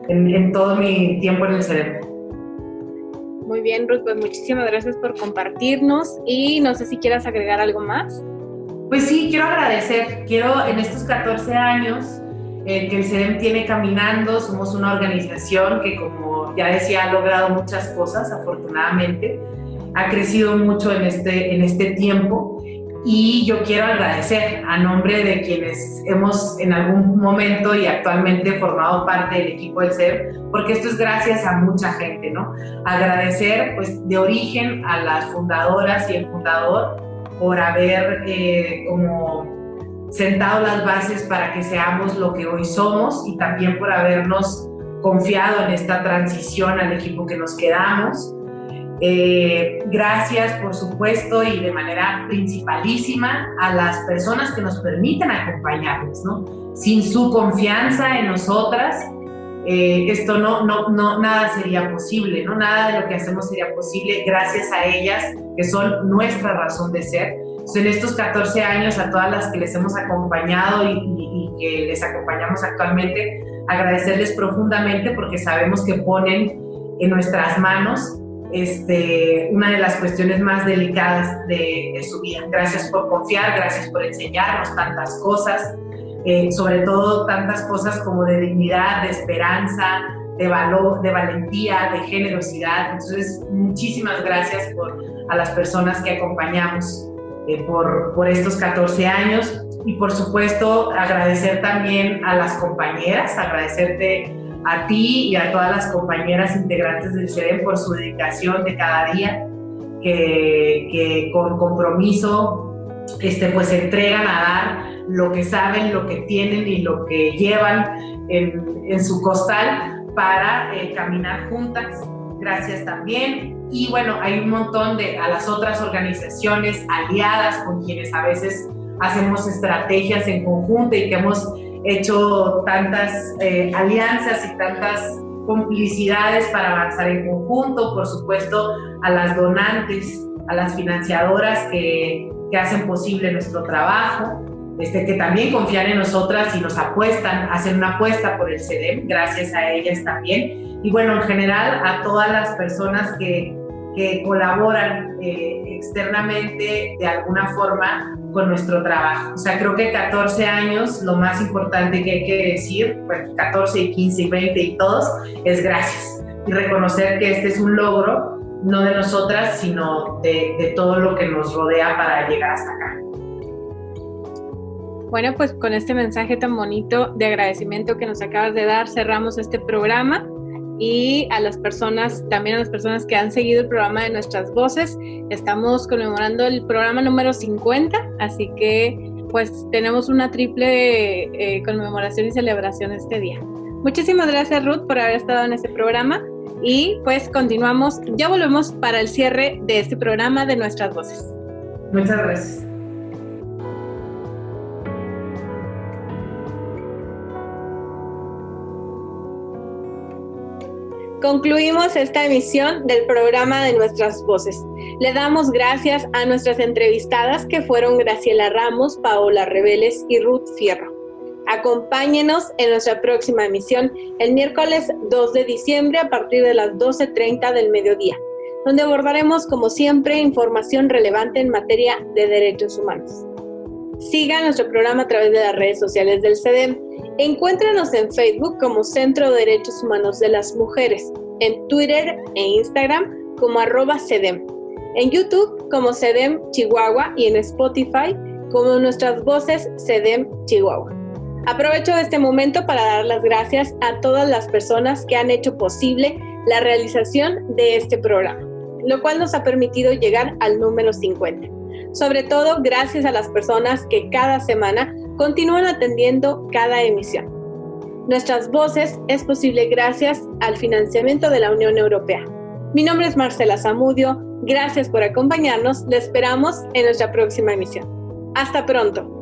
en, en todo mi tiempo en el cerebro. Muy bien, Ruth, pues muchísimas gracias por compartirnos y no sé si quieras agregar algo más. Pues sí, quiero agradecer, quiero en estos 14 años eh, que el CEDEM tiene caminando. Somos una organización que, como ya decía, ha logrado muchas cosas, afortunadamente. Ha crecido mucho en este, en este tiempo y yo quiero agradecer a nombre de quienes hemos en algún momento y actualmente formado parte del equipo del CEDEM, porque esto es gracias a mucha gente, ¿no? Agradecer, pues, de origen a las fundadoras y el fundador por haber eh, como sentado las bases para que seamos lo que hoy somos y también por habernos confiado en esta transición al equipo que nos quedamos. Eh, gracias, por supuesto, y de manera principalísima a las personas que nos permiten acompañarnos, ¿no? Sin su confianza en nosotras, eh, esto no, no, no, nada sería posible, ¿no? Nada de lo que hacemos sería posible gracias a ellas, que son nuestra razón de ser. en estos 14 años, a todas las que les hemos acompañado y, y, y que les acompañamos actualmente, agradecerles profundamente porque sabemos que ponen en nuestras manos este, una de las cuestiones más delicadas de, su vida. Gracias por confiar, gracias por enseñarnos tantas cosas, eh, sobre todo tantas cosas como de dignidad, de esperanza, de valor, de valentía, de generosidad. Entonces, muchísimas gracias por, a las personas que acompañamos eh, por, por estos 14 años y por supuesto agradecer también a las compañeras, agradecerte a ti y a todas las compañeras integrantes del CEDEM por su dedicación de cada día, que, que con compromiso este, pues se entregan a dar lo que saben, lo que tienen y lo que llevan en, en su costal para eh, caminar juntas. Gracias también. Y bueno, hay un montón de a las otras organizaciones aliadas con quienes a veces hacemos estrategias en conjunto y que hemos hecho tantas eh, alianzas y tantas complicidades para avanzar en conjunto, por supuesto a las donantes, a las financiadoras que, que hacen posible nuestro trabajo, este, que también confían en nosotras y nos apuestan, hacen una apuesta por el CEDEM, gracias a ellas también. Y bueno, en general a todas las personas que, que colaboran eh, externamente de alguna forma con nuestro trabajo. O sea, creo que 14 años, lo más importante que hay que decir, bueno, 14 y 15 y 20 y todos, es gracias. Y reconocer que este es un logro, no de nosotras, sino de, de todo lo que nos rodea para llegar hasta acá. Bueno, pues con este mensaje tan bonito de agradecimiento que nos acabas de dar, cerramos este programa y a las personas, también a las personas que han seguido el programa de Nuestras Voces. Estamos conmemorando el programa número 50, así que pues tenemos una triple eh, conmemoración y celebración este día. Muchísimas gracias Ruth por haber estado en este programa y pues continuamos, ya volvemos para el cierre de este programa de Nuestras Voces. Muchas gracias. Concluimos esta emisión del programa de Nuestras Voces. Le damos gracias a nuestras entrevistadas que fueron Graciela Ramos, Paola Reveles y Ruth Fierro. Acompáñenos en nuestra próxima emisión el miércoles 2 de diciembre a partir de las 12.30 del mediodía, donde abordaremos como siempre información relevante en materia de derechos humanos. Siga nuestro programa a través de las redes sociales del CEDEM. Encuéntranos en Facebook como Centro de Derechos Humanos de las Mujeres, en Twitter e Instagram como arroba CEDEM, en YouTube como CEDEM Chihuahua y en Spotify como nuestras voces CEDEM Chihuahua. Aprovecho este momento para dar las gracias a todas las personas que han hecho posible la realización de este programa, lo cual nos ha permitido llegar al número 50. Sobre todo gracias a las personas que cada semana continúan atendiendo cada emisión. Nuestras voces es posible gracias al financiamiento de la Unión Europea. Mi nombre es Marcela Zamudio, gracias por acompañarnos, le esperamos en nuestra próxima emisión. Hasta pronto.